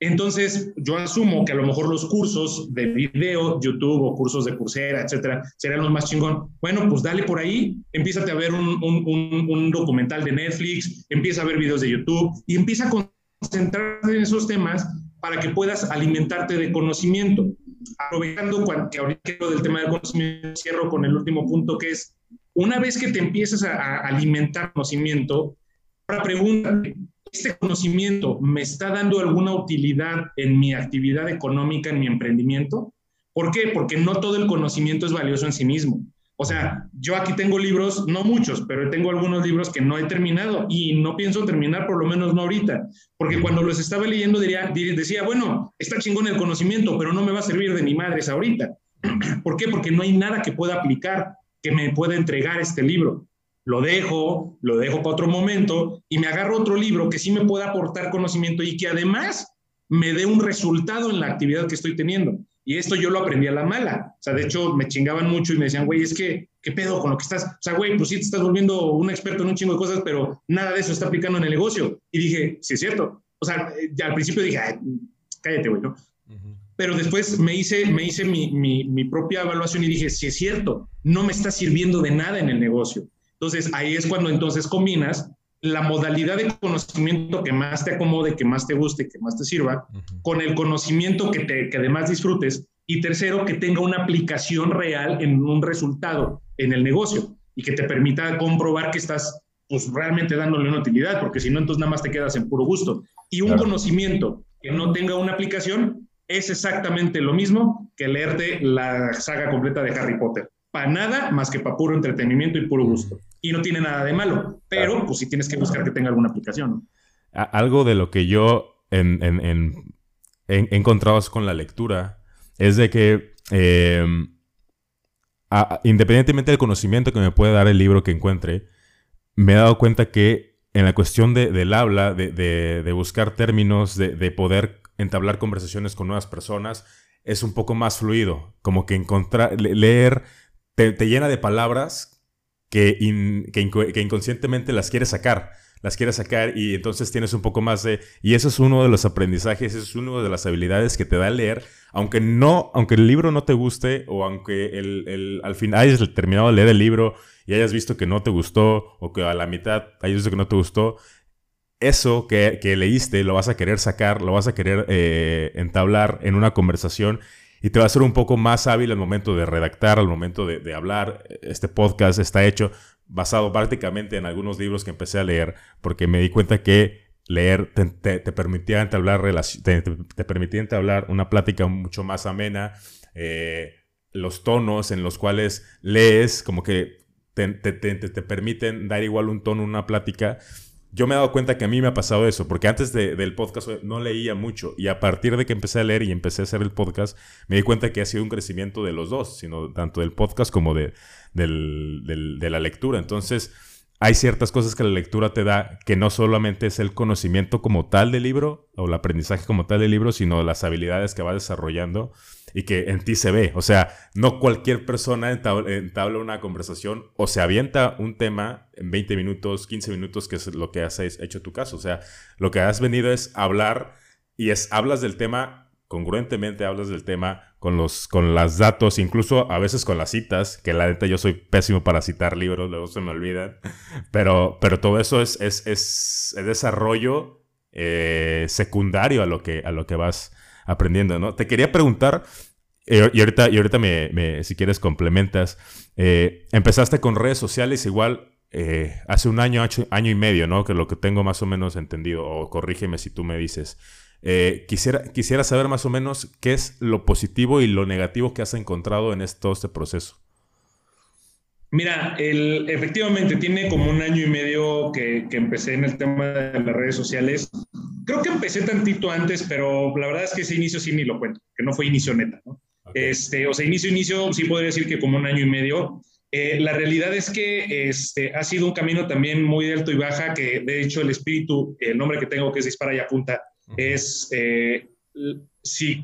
Entonces, yo asumo que a lo mejor los cursos de video, YouTube o cursos de Coursera, etcétera, serán los más chingón. Bueno, pues dale por ahí, empieza a ver un, documental de Netflix, empieza a ver videos de YouTube y empieza a concentrarte en esos temas para que puedas alimentarte de conocimiento. Aprovechando que ahorita del tema del conocimiento, cierro con el último punto que es, una vez que te empiezas a, a alimentar conocimiento, ahora pregúntate, ¿este conocimiento me está dando alguna utilidad en mi actividad económica, en mi emprendimiento? ¿Por qué? Porque no todo el conocimiento es valioso en sí mismo. O sea, yo aquí tengo libros, no muchos, pero tengo algunos libros que no he terminado y no pienso terminar, por lo menos no ahorita, porque cuando los estaba leyendo diría, decía, bueno, está chingón el conocimiento, pero no me va a servir de ni madres ahorita. ¿Por qué? Porque no hay nada que pueda aplicar, que me pueda entregar este libro lo dejo, lo dejo para otro momento y me agarro otro libro que sí me pueda aportar conocimiento y que además me dé un resultado en la actividad que estoy teniendo. Y esto yo lo aprendí a la mala. O sea, de hecho, me chingaban mucho y me decían, güey, es que, ¿qué pedo con lo que estás? O sea, güey, pues sí te estás volviendo un experto en un chingo de cosas, pero nada de eso está aplicando en el negocio. Y dije, sí es cierto. O sea, ya al principio dije, cállate, güey, ¿no? Pero después me hice, me hice mi, mi, mi propia evaluación y dije, sí es cierto, no me está sirviendo de nada en el negocio. Entonces, ahí es cuando entonces combinas la modalidad de conocimiento que más te acomode, que más te guste, que más te sirva, con el conocimiento que, te, que además disfrutes. Y tercero, que tenga una aplicación real en un resultado en el negocio y que te permita comprobar que estás pues, realmente dándole una utilidad, porque si no, entonces nada más te quedas en puro gusto. Y un conocimiento que no tenga una aplicación es exactamente lo mismo que leerte la saga completa de Harry Potter para nada más que para puro entretenimiento y puro gusto. Y no tiene nada de malo, pero pues sí tienes que buscar que tenga alguna aplicación. Algo de lo que yo he encontrado con la lectura es de que em, independientemente del conocimiento que me puede dar el libro que encuentre, me he dado cuenta que en la cuestión del habla, de, buscar términos, de, poder entablar conversaciones con nuevas personas, es un poco más fluido. Como que encontrar, leer te, llena de palabras que, que, inconscientemente las quieres sacar las quieres sacar y entonces tienes un poco más de... Y eso es uno de los aprendizajes, eso es una de las habilidades que te da leer, aunque no, aunque el libro no te guste o aunque el, al final hayas terminado de leer el libro y hayas visto que no te gustó o que a la mitad hayas visto que no te gustó, eso que, leíste lo vas a querer sacar, lo vas a querer eh, entablar en una conversación y te va a ser un poco más hábil al momento de redactar, al momento de, hablar. Este podcast está hecho basado prácticamente en algunos libros que empecé a leer, porque me di cuenta que leer te, permitía entablar te, te, entablar una plática mucho más amena. Eh, los tonos en los cuales lees, como que te, permiten dar igual un tono, una plática yo me he dado cuenta que a mí me ha pasado eso, porque antes del podcast no leía mucho y a partir de que empecé a leer y empecé a hacer el podcast, me di cuenta que ha sido un crecimiento de los dos, sino tanto del podcast como de, de la lectura. Entonces, hay ciertas cosas que la lectura te da que no solamente es el conocimiento como tal del libro o el aprendizaje como tal del libro, sino las habilidades que va desarrollando y que en ti se ve. O sea, no cualquier persona entabla, una conversación o se avienta un tema en 20 minutos, 15 minutos, que es lo que has hecho tu caso. O sea, lo que has venido es hablar y es hablas del tema congruentemente hablas del tema con los con las datos, incluso a veces con las citas, que la neta yo soy pésimo para citar libros, luego se me olvidan, pero, pero todo eso es, es, es, desarrollo eh, secundario a lo, que, a lo que vas aprendiendo, ¿no? Te quería preguntar, eh, y ahorita, y ahorita me, si quieres complementas, eh, empezaste con redes sociales igual hace un año, año y medio, ¿no? Que lo que tengo más o menos entendido, o corrígeme si tú me dices. Eh, quisiera, quisiera saber más o menos qué es lo positivo y lo negativo que has encontrado en todo este proceso. Mira, el, efectivamente tiene como un año y medio que, empecé en el tema de las redes sociales. Creo que empecé tantito antes, pero la verdad es que ese inicio sí ni lo cuento, que no fue inicio neta, ¿no? Este, o sea, inicio, inicio, sí podría decir que como un año y medio. Eh, la realidad es que este, ha sido un camino también muy alto y baja, que de hecho el espíritu, el nombre que tengo que es Dispara y Apunta, es eh, si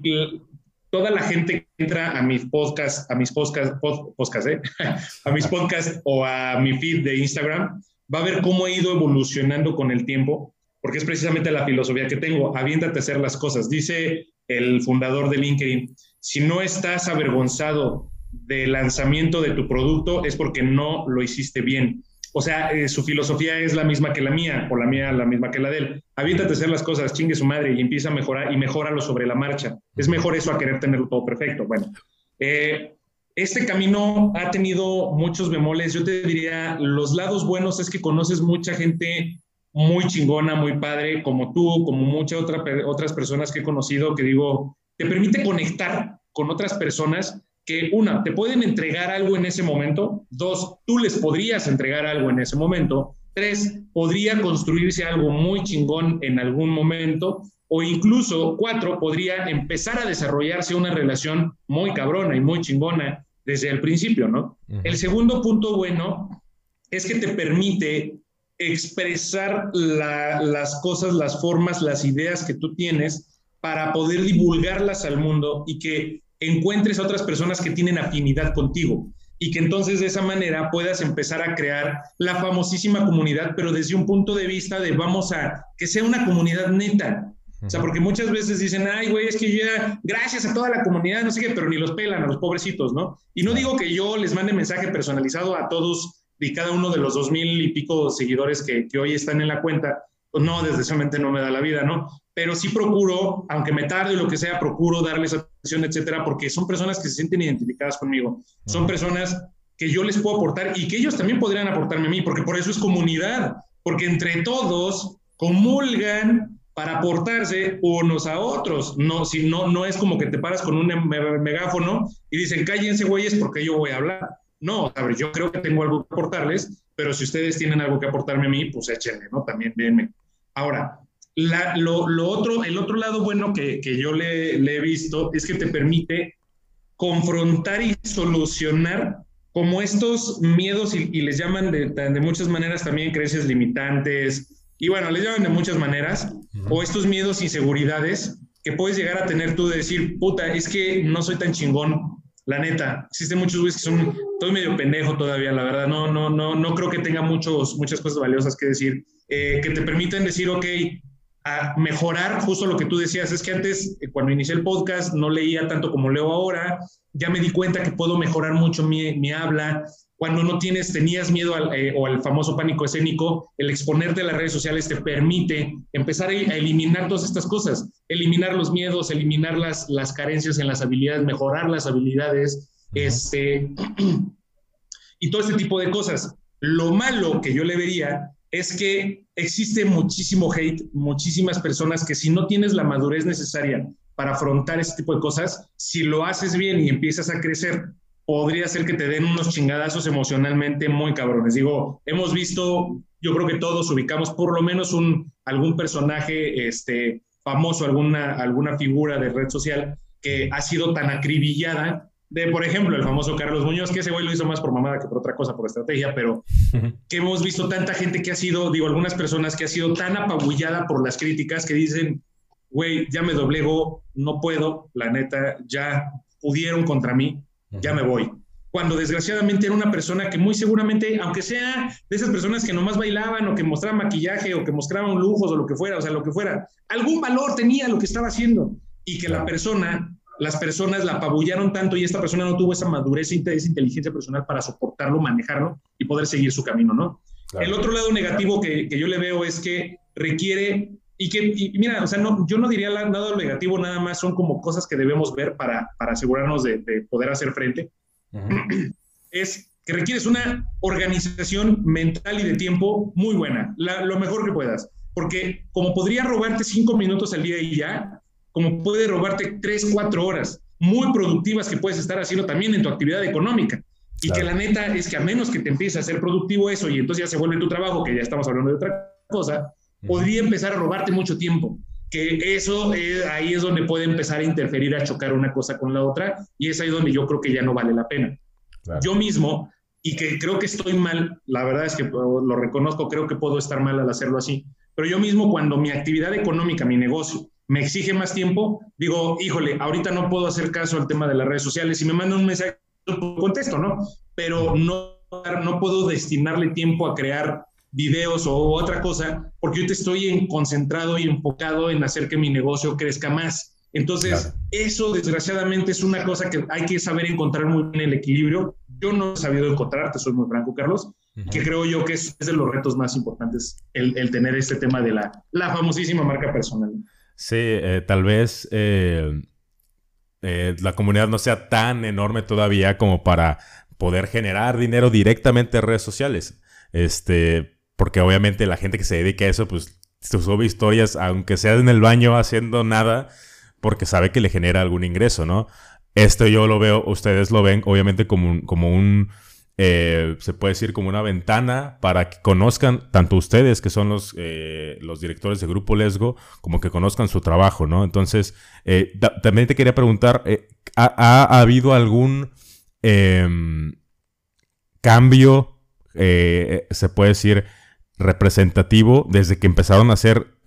toda la gente que entra a mis podcasts, a mis podcasts, podcast, ¿eh? a mis podcasts o a mi feed de Instagram, va a ver cómo he ido evolucionando con el tiempo. porque es precisamente la filosofía que tengo, aviéntate a hacer las cosas. Dice el fundador de LinkedIn, si no estás avergonzado del lanzamiento de tu producto es porque no lo hiciste bien. O sea, eh, su filosofía es la misma que la mía, o la mía la misma que la de él. Aviéntate a hacer las cosas, chingue su madre y empieza a mejorar y mejóralo sobre la marcha. Es mejor eso a querer tenerlo todo perfecto. Bueno, eh, este camino ha tenido muchos bemoles. Yo te diría, los lados buenos es que conoces mucha gente muy chingona, muy padre, como tú, como muchas otra, otras personas que he conocido, que digo, te permite conectar con otras personas que una, te pueden entregar algo en ese momento, dos, tú les podrías entregar algo en ese momento, tres, podría construirse algo muy chingón en algún momento, o incluso cuatro, podría empezar a desarrollarse una relación muy cabrona y muy chingona desde el principio, ¿no? El segundo punto bueno es que te permite expresar las cosas, las formas, las ideas que tú tienes para poder divulgarlas al mundo y que encuentres a otras personas que tienen afinidad contigo y que entonces de esa manera puedas empezar a crear la famosísima comunidad, pero desde un punto de vista de vamos a que sea una comunidad neta. O sea, porque muchas veces dicen, ay, güey, es que ya, gracias a toda la comunidad, no sé qué, pero ni los pelan a los pobrecitos, ¿no? Y no digo que yo les mande mensaje personalizado a todos y cada uno de los dos mil y pico seguidores que, que hoy están en la cuenta, pues no, desgraciadamente no me da la vida, ¿no? Pero sí procuro, aunque me tarde lo que sea, procuro darles atención, etcétera, porque son personas que se sienten identificadas conmigo. Son personas que yo les puedo aportar y que ellos también podrían aportarme a mí, porque por eso es comunidad, porque entre todos comulgan para aportarse unos a otros. No, si no, no es como que te paras con un megáfono y dicen, cállense, güeyes, porque yo voy a hablar. No, a ver, yo creo que tengo algo que aportarles, pero si ustedes tienen algo que aportarme a mí, pues échenle, ¿no? También denme. Ahora, lo, otro, el otro lado bueno que, yo le, he visto es que te permite confrontar y solucionar como estos miedos y, les llaman de, de, muchas maneras también creencias limitantes y bueno, les llaman de muchas maneras o estos miedos, inseguridades que puedes llegar a tener tú de decir, puta, es que no soy tan chingón, la neta. Existen muchos güeyes que son, estoy medio pendejo todavía, la verdad, no, no, no, no creo que tenga muchos, muchas cosas valiosas que decir. Eh, que te permiten decir, ok, a mejorar justo lo que tú decías. Es que antes, eh, cuando inicié el podcast, no leía tanto como leo ahora. Ya me di cuenta que puedo mejorar mucho mi, mi habla. Cuando no tienes, tenías miedo al, eh, o al famoso pánico escénico, el exponerte a las redes sociales te permite empezar a, eliminar todas estas cosas, eliminar los miedos, eliminar las, las carencias en las habilidades, mejorar las habilidades, este, y todo este tipo de cosas. Lo malo que yo le vería es que existe muchísimo hate, muchísimas personas que si no tienes la madurez necesaria para afrontar ese tipo de cosas, si lo haces bien y empiezas a crecer, podría ser que te den unos chingadazos emocionalmente muy cabrones. Digo, hemos visto, yo creo que todos ubicamos por lo menos un, algún personaje este, famoso, alguna, alguna figura de red social que ha sido tan acribillada de, por ejemplo, el famoso Carlos Muñoz, que ese güey lo hizo más por mamada que por otra cosa, por estrategia, pero que hemos visto tanta gente que ha sido, digo, algunas personas que ha sido tan apabullada por las críticas que dicen, güey, ya me doblego, no puedo, la neta, ya pudieron contra mí, ya me voy. Cuando desgraciadamente era una persona que muy seguramente, aunque sea de esas personas que nomás bailaban o que mostraban maquillaje o que mostraban lujos o lo que fuera, o sea, lo que fuera, algún valor tenía lo que estaba haciendo y que la persona las personas la apabullaron tanto y esta persona no tuvo esa madurez esa inteligencia personal para soportarlo, manejarlo y poder seguir su camino, ¿no? El otro lado negativo que, que, yo le veo es que requiere, y que, mira, o sea, no, yo no diría nada negativo, nada más son como cosas que debemos ver para, para asegurarnos de, poder hacer frente. Es que requieres una organización mental y de tiempo muy buena, lo mejor que puedas. Porque como podría robarte cinco minutos al día y ya, como puede robarte tres, cuatro horas muy productivas que puedes estar haciendo también en tu actividad económica. Y que la neta es que a menos que te empieces a ser productivo eso y entonces ya se vuelve tu trabajo, que ya estamos hablando de otra cosa, podría empezar a robarte mucho tiempo. Que eso ahí es donde puede empezar a interferir, a chocar una cosa con la otra y es ahí donde yo creo que ya no vale la pena. Yo mismo, y que creo que estoy mal, la verdad es que lo reconozco, creo que puedo estar mal al hacerlo así, pero yo mismo cuando mi actividad económica, mi negocio, me exige más tiempo, digo, híjole, ahorita no puedo hacer caso al tema de las redes sociales. Si me mandan un mensaje, contesto, ¿no? Pero no, no puedo destinarle tiempo a crear videos o otra cosa, porque yo te estoy concentrado y enfocado en hacer que mi negocio crezca más. Entonces, eso desgraciadamente es una cosa que hay que saber encontrar muy bien el equilibrio. Yo no he sabido encontrar, te soy muy franco, Carlos, que creo yo que es, de los retos más importantes el, tener este tema de la, la famosísima marca personal. Sí, eh, tal vez eh, eh, la comunidad no sea tan enorme todavía como para poder generar dinero directamente en redes sociales. Este, porque obviamente la gente que se dedica a eso, pues sube historias, aunque sea en el baño haciendo nada, porque sabe que le genera algún ingreso, ¿no? Esto yo lo veo, ustedes lo ven obviamente como un, como un eh, se puede decir como una ventana para que conozcan tanto ustedes, que son los, eh, los directores de Grupo Lesgo, como que conozcan su trabajo, ¿no? Entonces, eh, también te quería preguntar, ¿ha, habido algún em, cambio, se puede decir, representativo desde que empezaron a hacer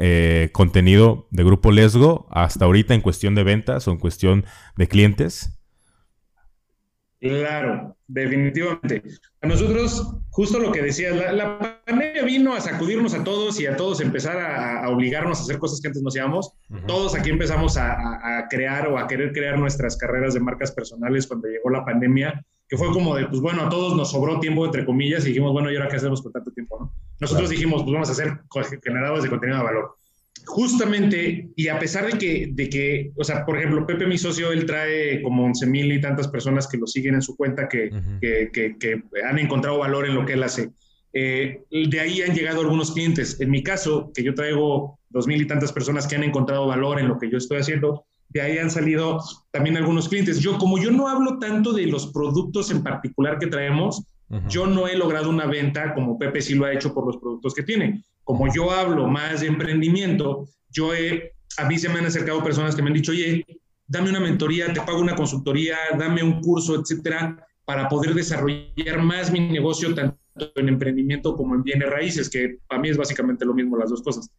contenido de Grupo Lesgo hasta ahorita en cuestión de ventas o en cuestión de clientes? Claro, definitivamente. A nosotros, justo lo que decías, la, pandemia vino a sacudirnos a todos y a todos empezar a, obligarnos a hacer cosas que antes no hacíamos. Todos aquí empezamos a, crear o a querer crear nuestras carreras de marcas personales cuando llegó la pandemia, que fue como de, pues bueno, a todos nos sobró tiempo, entre comillas, y dijimos, bueno, ¿y ahora qué hacemos con tanto tiempo? ¿no? Nosotros dijimos, pues vamos a hacer generadores de contenido de valor justamente, y a pesar de que, de que, o sea, por ejemplo, Pepe, mi socio, él trae como 11 mil y tantas personas que lo siguen en su cuenta que, que, que, han encontrado valor en lo que él hace. Eh, de ahí han llegado algunos clientes. En mi caso, que yo traigo dos mil y tantas personas que han encontrado valor en lo que yo estoy haciendo, de ahí han salido también algunos clientes. Yo, como yo no hablo tanto de los productos en particular que traemos, yo no he logrado una venta como Pepe sí lo ha hecho por los productos que tiene como yo hablo más de emprendimiento, yo he, a mí se me han acercado personas que me han dicho, oye, dame una mentoría, te pago una consultoría, dame un curso, etcétera, para poder desarrollar más mi negocio, tanto en emprendimiento como en bienes raíces, que para mí es básicamente lo mismo las dos cosas.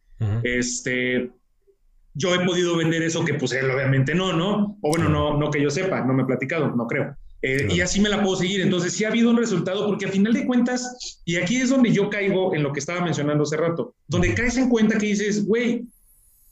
Este, yo he podido vender eso que pues él obviamente no, ¿no? O bueno, no, no que yo sepa, no me he platicado, no creo. Eh, y así me la puedo seguir. Entonces, sí ha habido un resultado, porque al final de cuentas, y aquí es donde yo caigo en lo que estaba mencionando hace rato, donde caes en cuenta que dices, güey,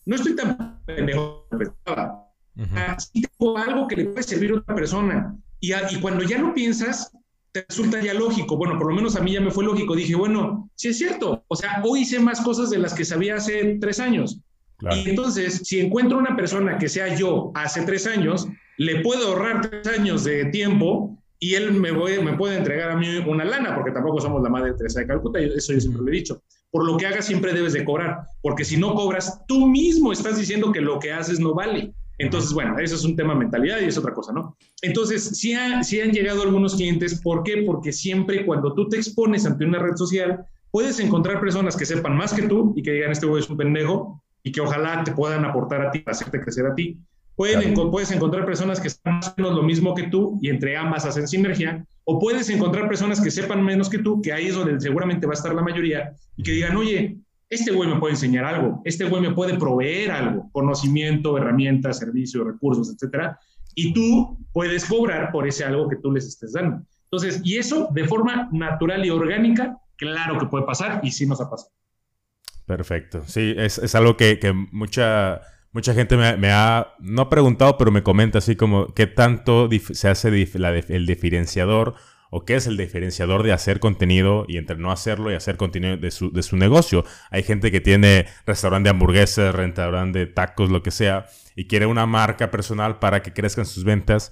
no estoy tan pendejo pensaba. tengo algo que le puede servir a otra persona. Y, y cuando ya lo piensas, te resulta ya lógico. Bueno, por lo menos a mí ya me fue lógico. Dije, bueno, sí es cierto. O sea, hoy sé más cosas de las que sabía hace tres años. Y entonces, si encuentro una persona que sea yo hace tres años, le puedo ahorrar tres años de tiempo y él me, puede entregar a mí una lana, porque tampoco somos la madre Teresa de Calcuta, eso yo siempre lo he dicho. Por lo que hagas siempre debes de cobrar, porque si no cobras, tú mismo estás diciendo que lo que haces no vale. Entonces, bueno, eso es un tema de mentalidad y es otra cosa, ¿no? Entonces, si, si han llegado algunos clientes, ¿por qué? Porque siempre cuando tú te expones ante una red social, puedes encontrar personas que sepan más que tú y que digan, este güey es un pendejo, y que ojalá te puedan aportar a ti, hacerte crecer a ti. Pueden, Puedes encontrar personas que sepan más o menos lo mismo que tú y entre ambas hacen sinergia, o puedes encontrar personas que sepan menos que tú, que ahí es donde seguramente va a estar la mayoría, y que digan, oye, este güey me puede enseñar algo, este güey me puede proveer algo, conocimiento, herramientas, servicios, recursos, etcétera, y tú puedes cobrar por ese algo que tú les estés dando. Entonces, y eso de forma natural y orgánica, claro que puede pasar y sí nos ha pasado. Perfecto. Sí, es, es algo que, que mucha Mucha gente me, ha, no preguntado, pero me comenta así como qué tanto se hace el diferenciador o qué es el diferenciador de hacer contenido y entre no hacerlo y hacer contenido de su, de su negocio. Hay gente que tiene restaurante de hamburguesas, restaurante de tacos, lo que sea, y quiere una marca personal para que crezcan sus ventas,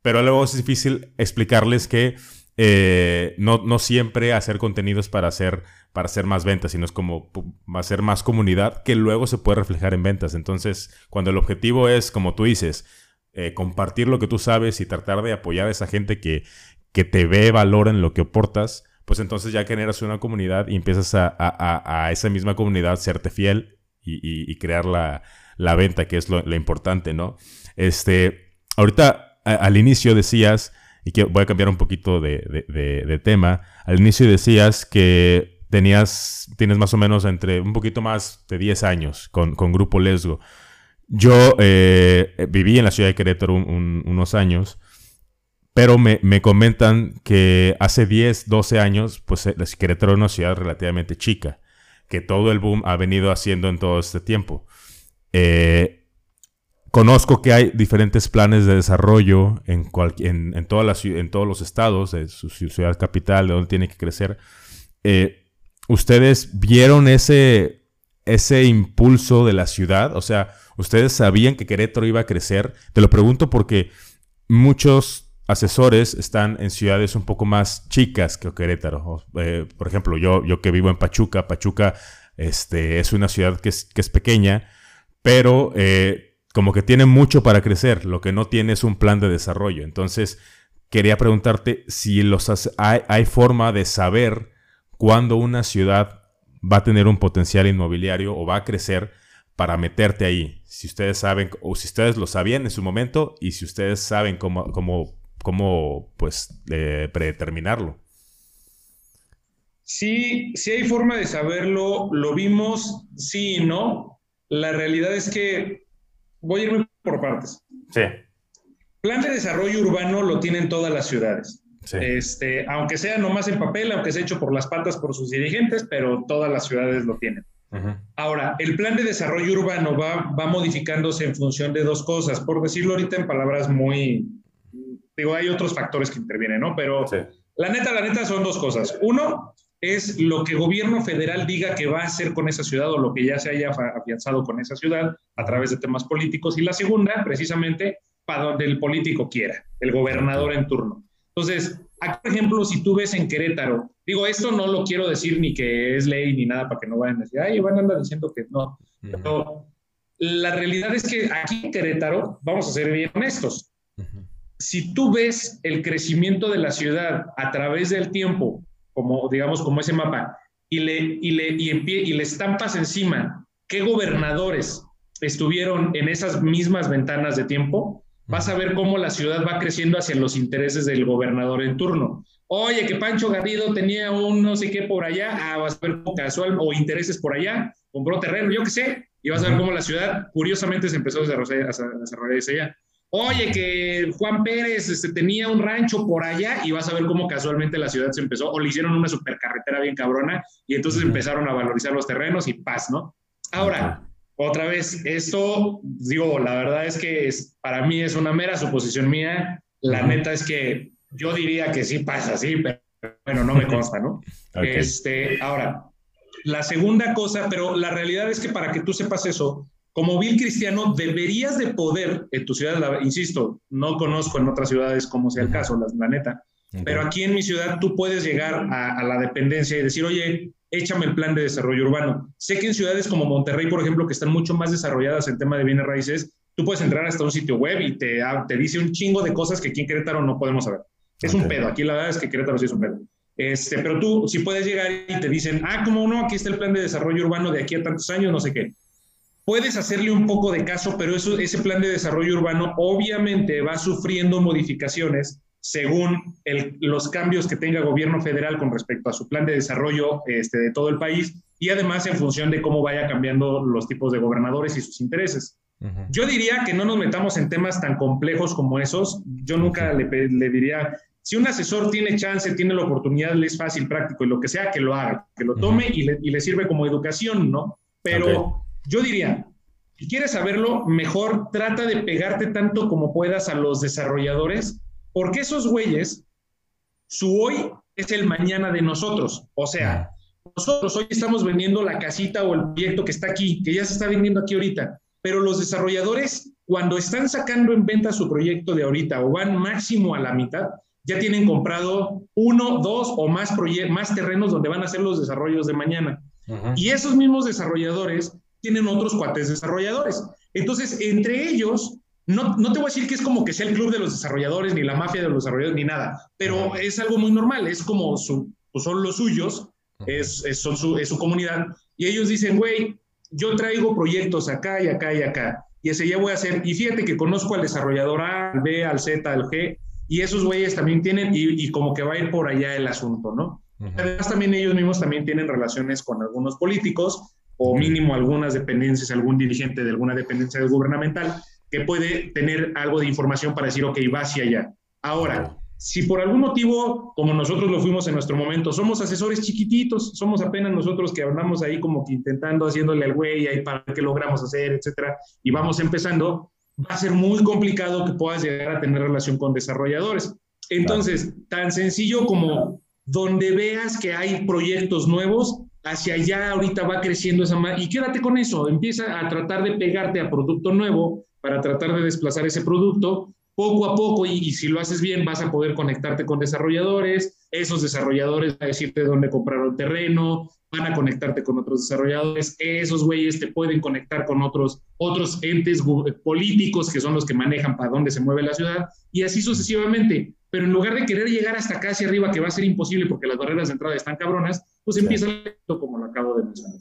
pero luego es difícil explicarles que eh, no, no siempre hacer contenidos para hacer, para hacer más ventas, sino es como hacer más comunidad que luego se puede reflejar en ventas. Entonces, cuando el objetivo es, como tú dices, eh, compartir lo que tú sabes y tratar de apoyar a esa gente que, que te ve valor en lo que aportas, pues entonces ya generas una comunidad y empiezas a, a, esa misma comunidad serte fiel y, crear la, la, venta, que es lo, lo importante, ¿no? Este, ahorita al inicio decías y voy a cambiar un poquito de, tema. Al inicio decías que tenías, tienes más o menos entre un poquito más de 10 años con, Grupo Lesgo. Yo eh, viví en la ciudad de Querétaro unos años, pero me, comentan que hace 10, 12 años, pues eh, Querétaro es una ciudad relativamente chica, que todo el boom ha venido haciendo en todo este tiempo. Eh, conozco que hay diferentes planes de desarrollo en, en, en, en todos los estados, de su ciudad capital, de donde tiene que crecer. Eh, ¿Ustedes vieron ese, ese impulso de la ciudad? O sea, ¿ustedes sabían que Querétaro iba a crecer? Te lo pregunto porque muchos asesores están en ciudades un poco más chicas que Querétaro. Eh, por ejemplo, yo, yo que vivo en Pachuca, Pachuca este, es una ciudad que es, que es pequeña, pero eh, como que tiene mucho para crecer, lo que no tiene es un plan de desarrollo. Entonces, quería preguntarte si los hay, forma de saber cuándo una ciudad va a tener un potencial inmobiliario o va a crecer para meterte ahí. Si ustedes saben, o si ustedes lo sabían en su momento y si ustedes saben cómo, cómo cómo pues predeterminarlo. Sí, sí hay forma de saberlo, lo vimos, sí y no. La realidad es que voy a irme por partes. Sí. Plan de desarrollo urbano lo tienen todas las ciudades. Este, aunque sea nomás en papel, aunque sea hecho por las patas por sus dirigentes, pero todas las ciudades lo tienen. Ahora, el plan de desarrollo urbano va, va modificándose en función de dos cosas, por decirlo ahorita en palabras muy, Digo, hay otros factores que intervienen, ¿no? Pero la neta, la neta son dos cosas. Uno es lo que el gobierno federal diga que va a hacer con esa ciudad o lo que ya se haya afianzado con esa ciudad a través de temas políticos. Y la segunda, precisamente, para donde el político quiera, el gobernador en turno. Entonces, aquí, por ejemplo, si tú ves en Querétaro, digo, esto no lo quiero decir ni que es ley ni nada para que no vayan a decir, ay, van a andar diciendo que no. Pero la realidad es que aquí en Querétaro, vamos a ser bien honestos, si tú ves el crecimiento de la ciudad a través del tiempo, como digamos como ese mapa, y le, y le, y, y le estampas encima qué gobernadores estuvieron en esas mismas ventanas de tiempo, vas a ver cómo la ciudad va creciendo hacia los intereses del gobernador en turno. Oye, que Pancho Garrido tenía un no sé qué por allá, ah, vas a ver casual o intereses por allá, compró terreno, yo qué sé, y vas a ver cómo la ciudad curiosamente se empezó a desarrollar, a desarrollar allá. Oye, que Juan Pérez este, tenía un rancho por allá y vas a ver cómo casualmente la ciudad se empezó, o le hicieron una supercarretera bien cabrona y entonces empezaron a valorizar los terrenos y paz, ¿no? Ahora, otra vez, esto, digo, la verdad es que es, para mí es una mera suposición mía. La neta es que yo diría que sí pasa así, pero bueno, no me consta, ¿no? Este, ahora, la segunda cosa, pero la realidad es que para que tú sepas eso, como vil cristiano deberías de poder en tu ciudad, insisto, no conozco en otras ciudades como sea el caso, la, neta, pero aquí en mi ciudad tú puedes llegar a, la dependencia y decir, oye, échame el plan de desarrollo urbano. Sé que en ciudades como Monterrey, por ejemplo, que están mucho más desarrolladas en tema de bienes raíces, tú puedes entrar hasta un sitio web y te, ah, te dice un chingo de cosas que aquí en Querétaro no podemos saber. Es un pedo, aquí la verdad es que Querétaro sí es un pedo. Este, pero tú, si puedes llegar y te dicen, ah, ¿cómo no? Aquí está el plan de desarrollo urbano de aquí a tantos años, no sé qué puedes hacerle un poco de caso, pero eso, ese plan de desarrollo urbano obviamente va sufriendo modificaciones según los cambios que tenga el gobierno federal con respecto a su plan de desarrollo este, de todo el país y además en función de cómo vaya cambiando los tipos de gobernadores y sus intereses. Yo diría que no nos metamos en temas tan complejos como esos. Yo nunca le, diría, si un asesor tiene chance, tiene la oportunidad, le es fácil, práctico y lo que sea, que lo haga, que lo tome y, le, sirve como educación, ¿no? Pero yo diría, si quieres saberlo, mejor trata de pegarte tanto como puedas a los desarrolladores, porque esos güeyes, su hoy es el mañana de nosotros. O sea, nosotros hoy estamos vendiendo la casita o el proyecto que está aquí, que ya se está vendiendo aquí ahorita, pero los desarrolladores, cuando están sacando en venta su proyecto de ahorita o van máximo a la mitad, ya tienen comprado uno, dos o más, más terrenos donde van a hacer los desarrollos de mañana. Y esos mismos desarrolladores tienen otros cuates desarrolladores. Entonces, entre ellos, no, no, te voy a decir que es como que sea el club de los desarrolladores, ni la mafia de los desarrolladores, ni nada, pero es algo muy normal, es como su, pues son los suyos, es, son su, es su comunidad, y ellos dicen, güey, yo traigo proyectos acá y acá y acá, y ese ya voy a hacer, y fíjate que conozco al desarrollador A, al B, al Z, al G, y esos güeyes también tienen, y, y como que va a ir por allá el asunto, ¿no? Además, también ellos mismos también tienen relaciones con algunos políticos, o mínimo algunas dependencias, algún dirigente de alguna dependencia gubernamental que puede tener algo de información para decir, ok, va hacia allá. Ahora, si por algún motivo, como nosotros lo fuimos en nuestro momento, somos asesores chiquititos, somos apenas nosotros que andamos ahí como que intentando, haciéndole al güey ahí para qué logramos hacer, etcétera, y vamos empezando, va a ser muy complicado que puedas llegar a tener relación con desarrolladores. Entonces, tan sencillo como donde veas que hay proyectos nuevos, hacia allá ahorita va creciendo esa y quédate con eso, empieza a tratar de pegarte a producto nuevo para tratar de desplazar ese producto poco a poco y, si lo haces bien vas a poder conectarte con desarrolladores, esos desarrolladores van a decirte dónde compraron terreno, van a conectarte con otros desarrolladores, esos güeyes te pueden conectar con otros, otros entes políticos que son los que manejan para dónde se mueve la ciudad y así sucesivamente. Pero en lugar de querer llegar hasta acá hacia arriba, que va a ser imposible porque las barreras de entrada están cabronas, pues empieza como lo acabo de mencionar.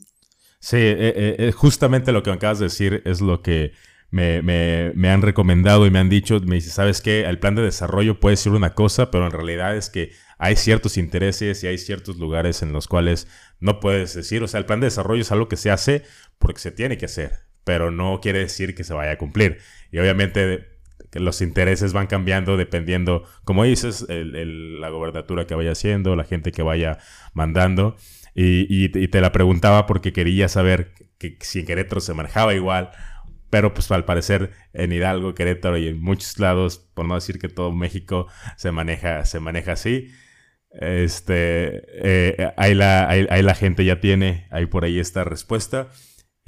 Sí, eh, eh, eh, justamente lo que acabas de decir es lo que me, me, me, han recomendado y me han dicho, me dice, ¿sabes qué? El plan de desarrollo puede ser una cosa, pero en realidad es que hay ciertos intereses y hay ciertos lugares en los cuales no puedes decir, o sea, el plan de desarrollo es algo que se hace porque se tiene que hacer, pero no quiere decir que se vaya a cumplir. Y obviamente los intereses van cambiando dependiendo, como dices, el, la gobernatura que vaya haciendo, la gente que vaya mandando. Y, y, te la preguntaba porque quería saber que si en Querétaro se manejaba igual pero pues al parecer en Hidalgo, Querétaro y en muchos lados, por no decir que todo México se maneja, se maneja así. Este, eh, ahí, la, la gente ya tiene ahí por ahí esta respuesta.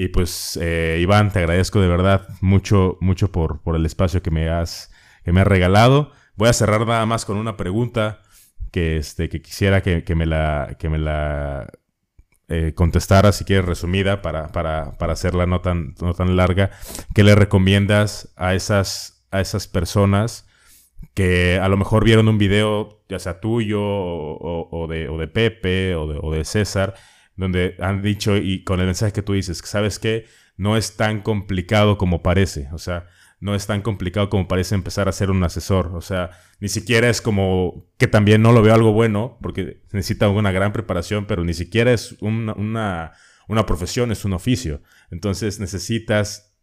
Y pues, eh, Iván, te agradezco de verdad mucho, mucho por, por el espacio que me has, que me has regalado. Voy a cerrar nada más con una pregunta que, este, que quisiera que, que me la, que me la eh, si quieres resumida, para, para, para, hacerla no tan, no tan larga, ¿qué le recomiendas a esas, a esas personas que a lo mejor vieron un video, ya sea tuyo o, de, o de, Pepe o de, César, donde han dicho y con el mensaje que tú dices, sabes que no es tan complicado como parece, o sea, no es tan complicado como parece empezar a ser un asesor. O sea, ni siquiera es como que también no lo veo algo bueno, porque necesita una gran preparación, pero ni siquiera es una, una, profesión, es un oficio. Entonces necesitas,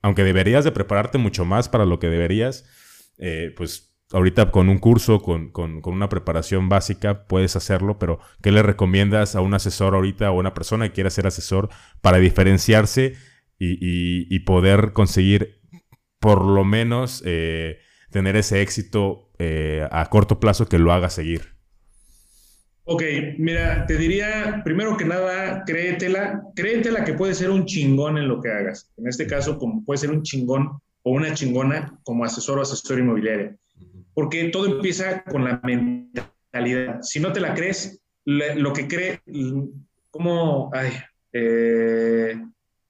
aunque deberías de prepararte mucho más para lo que deberías, eh, pues ahorita con un curso, con, con, con, una preparación básica, puedes hacerlo, pero ¿qué le recomiendas a un asesor ahorita o a una persona que quiera ser asesor para diferenciarse y, y, poder conseguir por lo menos eh, tener ese éxito eh, a corto plazo que lo haga seguir? Ok, mira, te diría, primero que nada, créetela, créetela que puede ser un chingón en lo que hagas. En este caso, como puede ser un chingón o una chingona como asesor o asesor inmobiliario. Porque todo empieza con la mentalidad. Si no te la crees, lo que cree, como, ay, eh,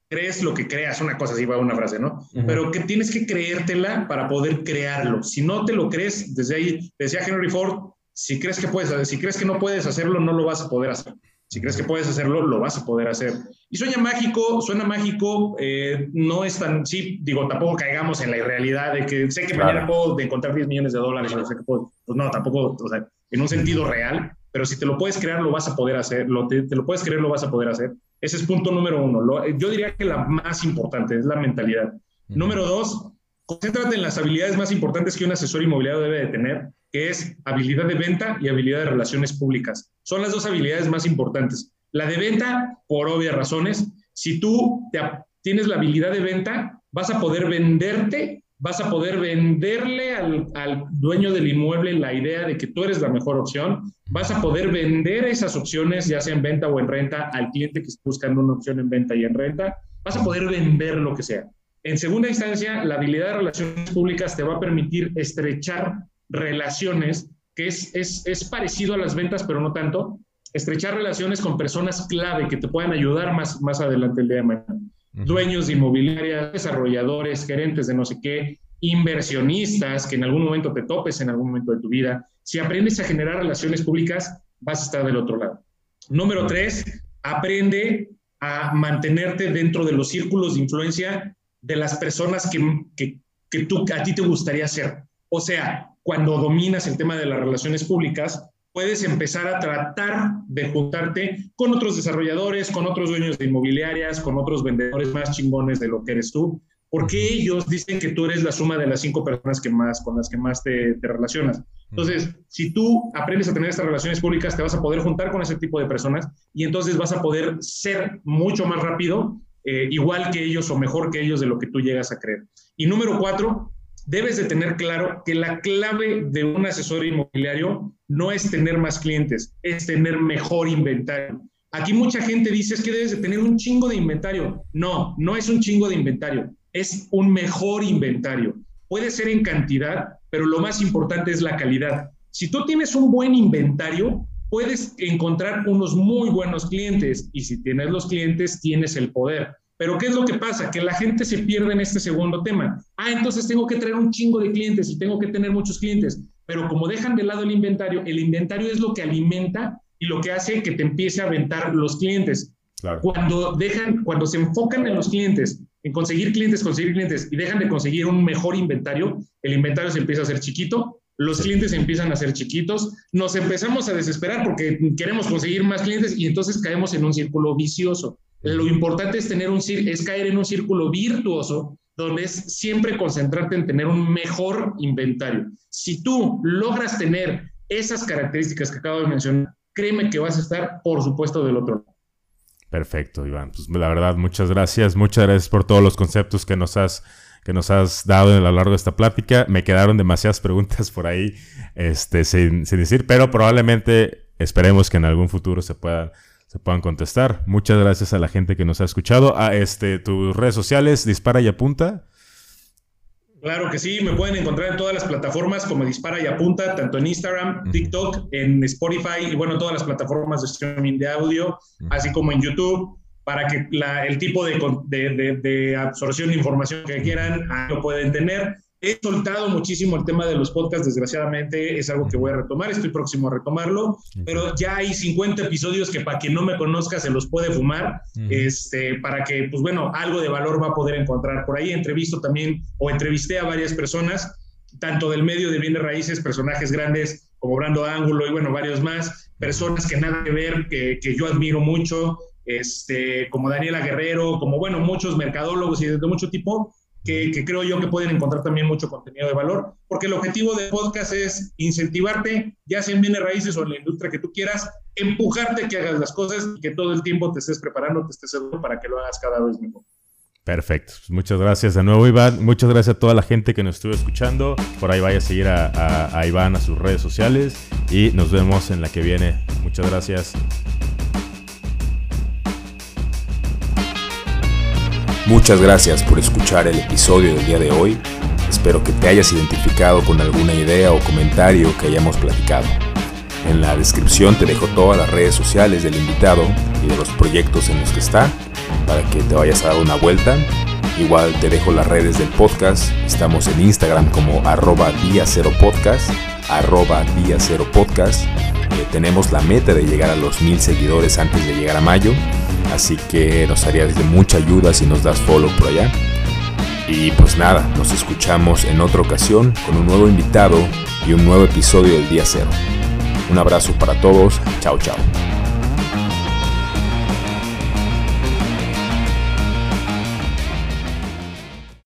crees lo que creas, una cosa así va una frase, ¿no? Pero que tienes que creértela para poder crearlo. Si no te lo crees, desde ahí, decía Henry Ford, si crees que puedes, si crees que no puedes hacerlo, no lo vas a poder hacer. Si crees que puedes hacerlo, lo vas a poder hacer. Y suena mágico, suena mágico, eh, no es tan, sí, digo, tampoco caigamos en la irrealidad de que sé que mañana puedo encontrar 10 millones de dólares, o sé que puedo, pues no, tampoco, o sea, en un sentido real, pero si te lo puedes crear, lo vas a poder hacer, lo, te, te lo puedes creer, lo vas a poder hacer. Ese es punto número uno. yo diría que la más importante es la mentalidad. Número dos, concéntrate en las habilidades más importantes que un asesor inmobiliario debe de tener, que es habilidad de venta y habilidad de relaciones públicas. Son las dos habilidades más importantes. La de venta, por obvias razones, si tú tienes la habilidad de venta, vas a poder venderte vas a poder venderle al, dueño del inmueble la idea de que tú eres la mejor opción, vas a poder vender esas opciones, ya sea en venta o en renta, al cliente que está buscando una opción en venta y en renta, vas a poder vender lo que sea. En segunda instancia, la habilidad de relaciones públicas te va a permitir estrechar relaciones, que es, es, es parecido a las ventas, pero no tanto, estrechar relaciones con personas clave que te puedan ayudar más, más adelante el día de mañana dueños de inmobiliarias, desarrolladores, gerentes de no sé qué, inversionistas que en algún momento te topes en algún momento de tu vida. Si aprendes a generar relaciones públicas, vas a estar del otro lado. Número tres, aprende a mantenerte dentro de los círculos de influencia de las personas que, que, que tú, a ti te gustaría ser. O sea, cuando dominas el tema de las relaciones públicas, puedes empezar a tratar de juntarte con otros desarrolladores, con otros dueños de inmobiliarias, con otros vendedores más chingones de lo que eres tú, porque ellos dicen que tú eres la suma de las cinco personas que más, con las que más te, te relacionas. Entonces, si tú aprendes a tener estas relaciones públicas, te vas a poder juntar con ese tipo de personas y entonces vas a poder ser mucho más rápido, eh, igual que ellos o mejor que ellos de lo que tú llegas a creer. Y número cuatro, debes de tener claro que la clave de un asesor inmobiliario no es tener más clientes, es tener mejor inventario. Aquí mucha gente dice es que debes de tener un chingo de inventario. No, no es un chingo de inventario, es un mejor inventario. Puede ser en cantidad, pero lo más importante es la calidad. Si tú tienes un buen inventario, puedes encontrar unos muy buenos clientes y si tienes los clientes, tienes el poder. Pero ¿qué es lo que pasa? Que la gente se pierde en este segundo tema. Ah, entonces tengo que traer un chingo de clientes y tengo que tener muchos clientes. Pero como dejan de lado el inventario, el inventario es lo que alimenta y lo que hace que te empiece a aventar los clientes. Cuando dejan, cuando se enfocan en los clientes, en conseguir clientes, conseguir clientes y dejan de conseguir un mejor inventario, el inventario se empieza a hacer chiquito, los clientes empiezan a ser chiquitos, nos empezamos a desesperar porque queremos conseguir más clientes y entonces caemos en un círculo vicioso. Lo importante es, tener un, es caer en un círculo virtuoso donde es siempre concentrarte en tener un mejor inventario. Si tú logras tener esas características que acabo de mencionar, créeme que vas a estar, por supuesto, del otro lado. Perfecto, Iván. Pues la verdad, muchas gracias. Muchas gracias por todos los conceptos que nos has, que nos has dado a lo largo de esta plática. Me quedaron demasiadas preguntas por ahí este, sin, sin decir, pero probablemente esperemos que en algún futuro se pueda se puedan contestar. Muchas gracias a la gente que nos ha escuchado. A este, tus redes sociales, Dispara y Apunta. Claro que sí, me pueden encontrar en todas las plataformas como Dispara y Apunta, tanto en Instagram, TikTok, en Spotify y bueno, todas las plataformas de streaming de audio, así como en YouTube, para que el tipo de, de, de, absorción de información que quieran lo pueden tener. He soltado muchísimo el tema de los podcasts, desgraciadamente es algo que voy a retomar, estoy próximo a retomarlo, pero ya hay 50 episodios que para quien no me conozca se los puede fumar, este, para que, pues bueno, algo de valor va a poder encontrar. Por ahí entrevisto también o entrevisté a varias personas, tanto del medio de bienes raíces, personajes grandes como Brando Ángulo y bueno, varios más, personas que nada que ver, que, que yo admiro mucho, este, como Daniela Guerrero, como bueno, muchos mercadólogos y de mucho tipo, que, creo yo que pueden encontrar también mucho contenido de valor, porque el objetivo del podcast es incentivarte, ya sea en bienes raíces o en la industria que tú quieras, empujarte que hagas las cosas y que todo el tiempo te estés preparando, te estés seguro para que lo hagas cada vez mejor. Perfecto. Pues muchas gracias de nuevo, Iván. Muchas gracias a toda la gente que nos estuvo escuchando. Por ahí vaya a seguir a Iván a sus redes sociales y nos vemos en la que viene. Muchas gracias. Muchas gracias por escuchar el episodio del día de hoy. Espero que te hayas identificado con alguna idea o comentario que hayamos platicado. En la descripción te dejo todas las redes sociales del invitado y de los proyectos en los que está para que te vayas a dar una vuelta. Igual te dejo las redes del podcast. Estamos en Instagram como arroba día cero podcast, arroba día cero podcast. Eh, tenemos la meta de llegar a los mil seguidores antes de llegar a mayo Así que nos haría de mucha ayuda si nos das follow por allá. Y pues nada, nos escuchamos en otra ocasión con un nuevo invitado y un nuevo episodio del día cero. Un abrazo para todos, chao chao.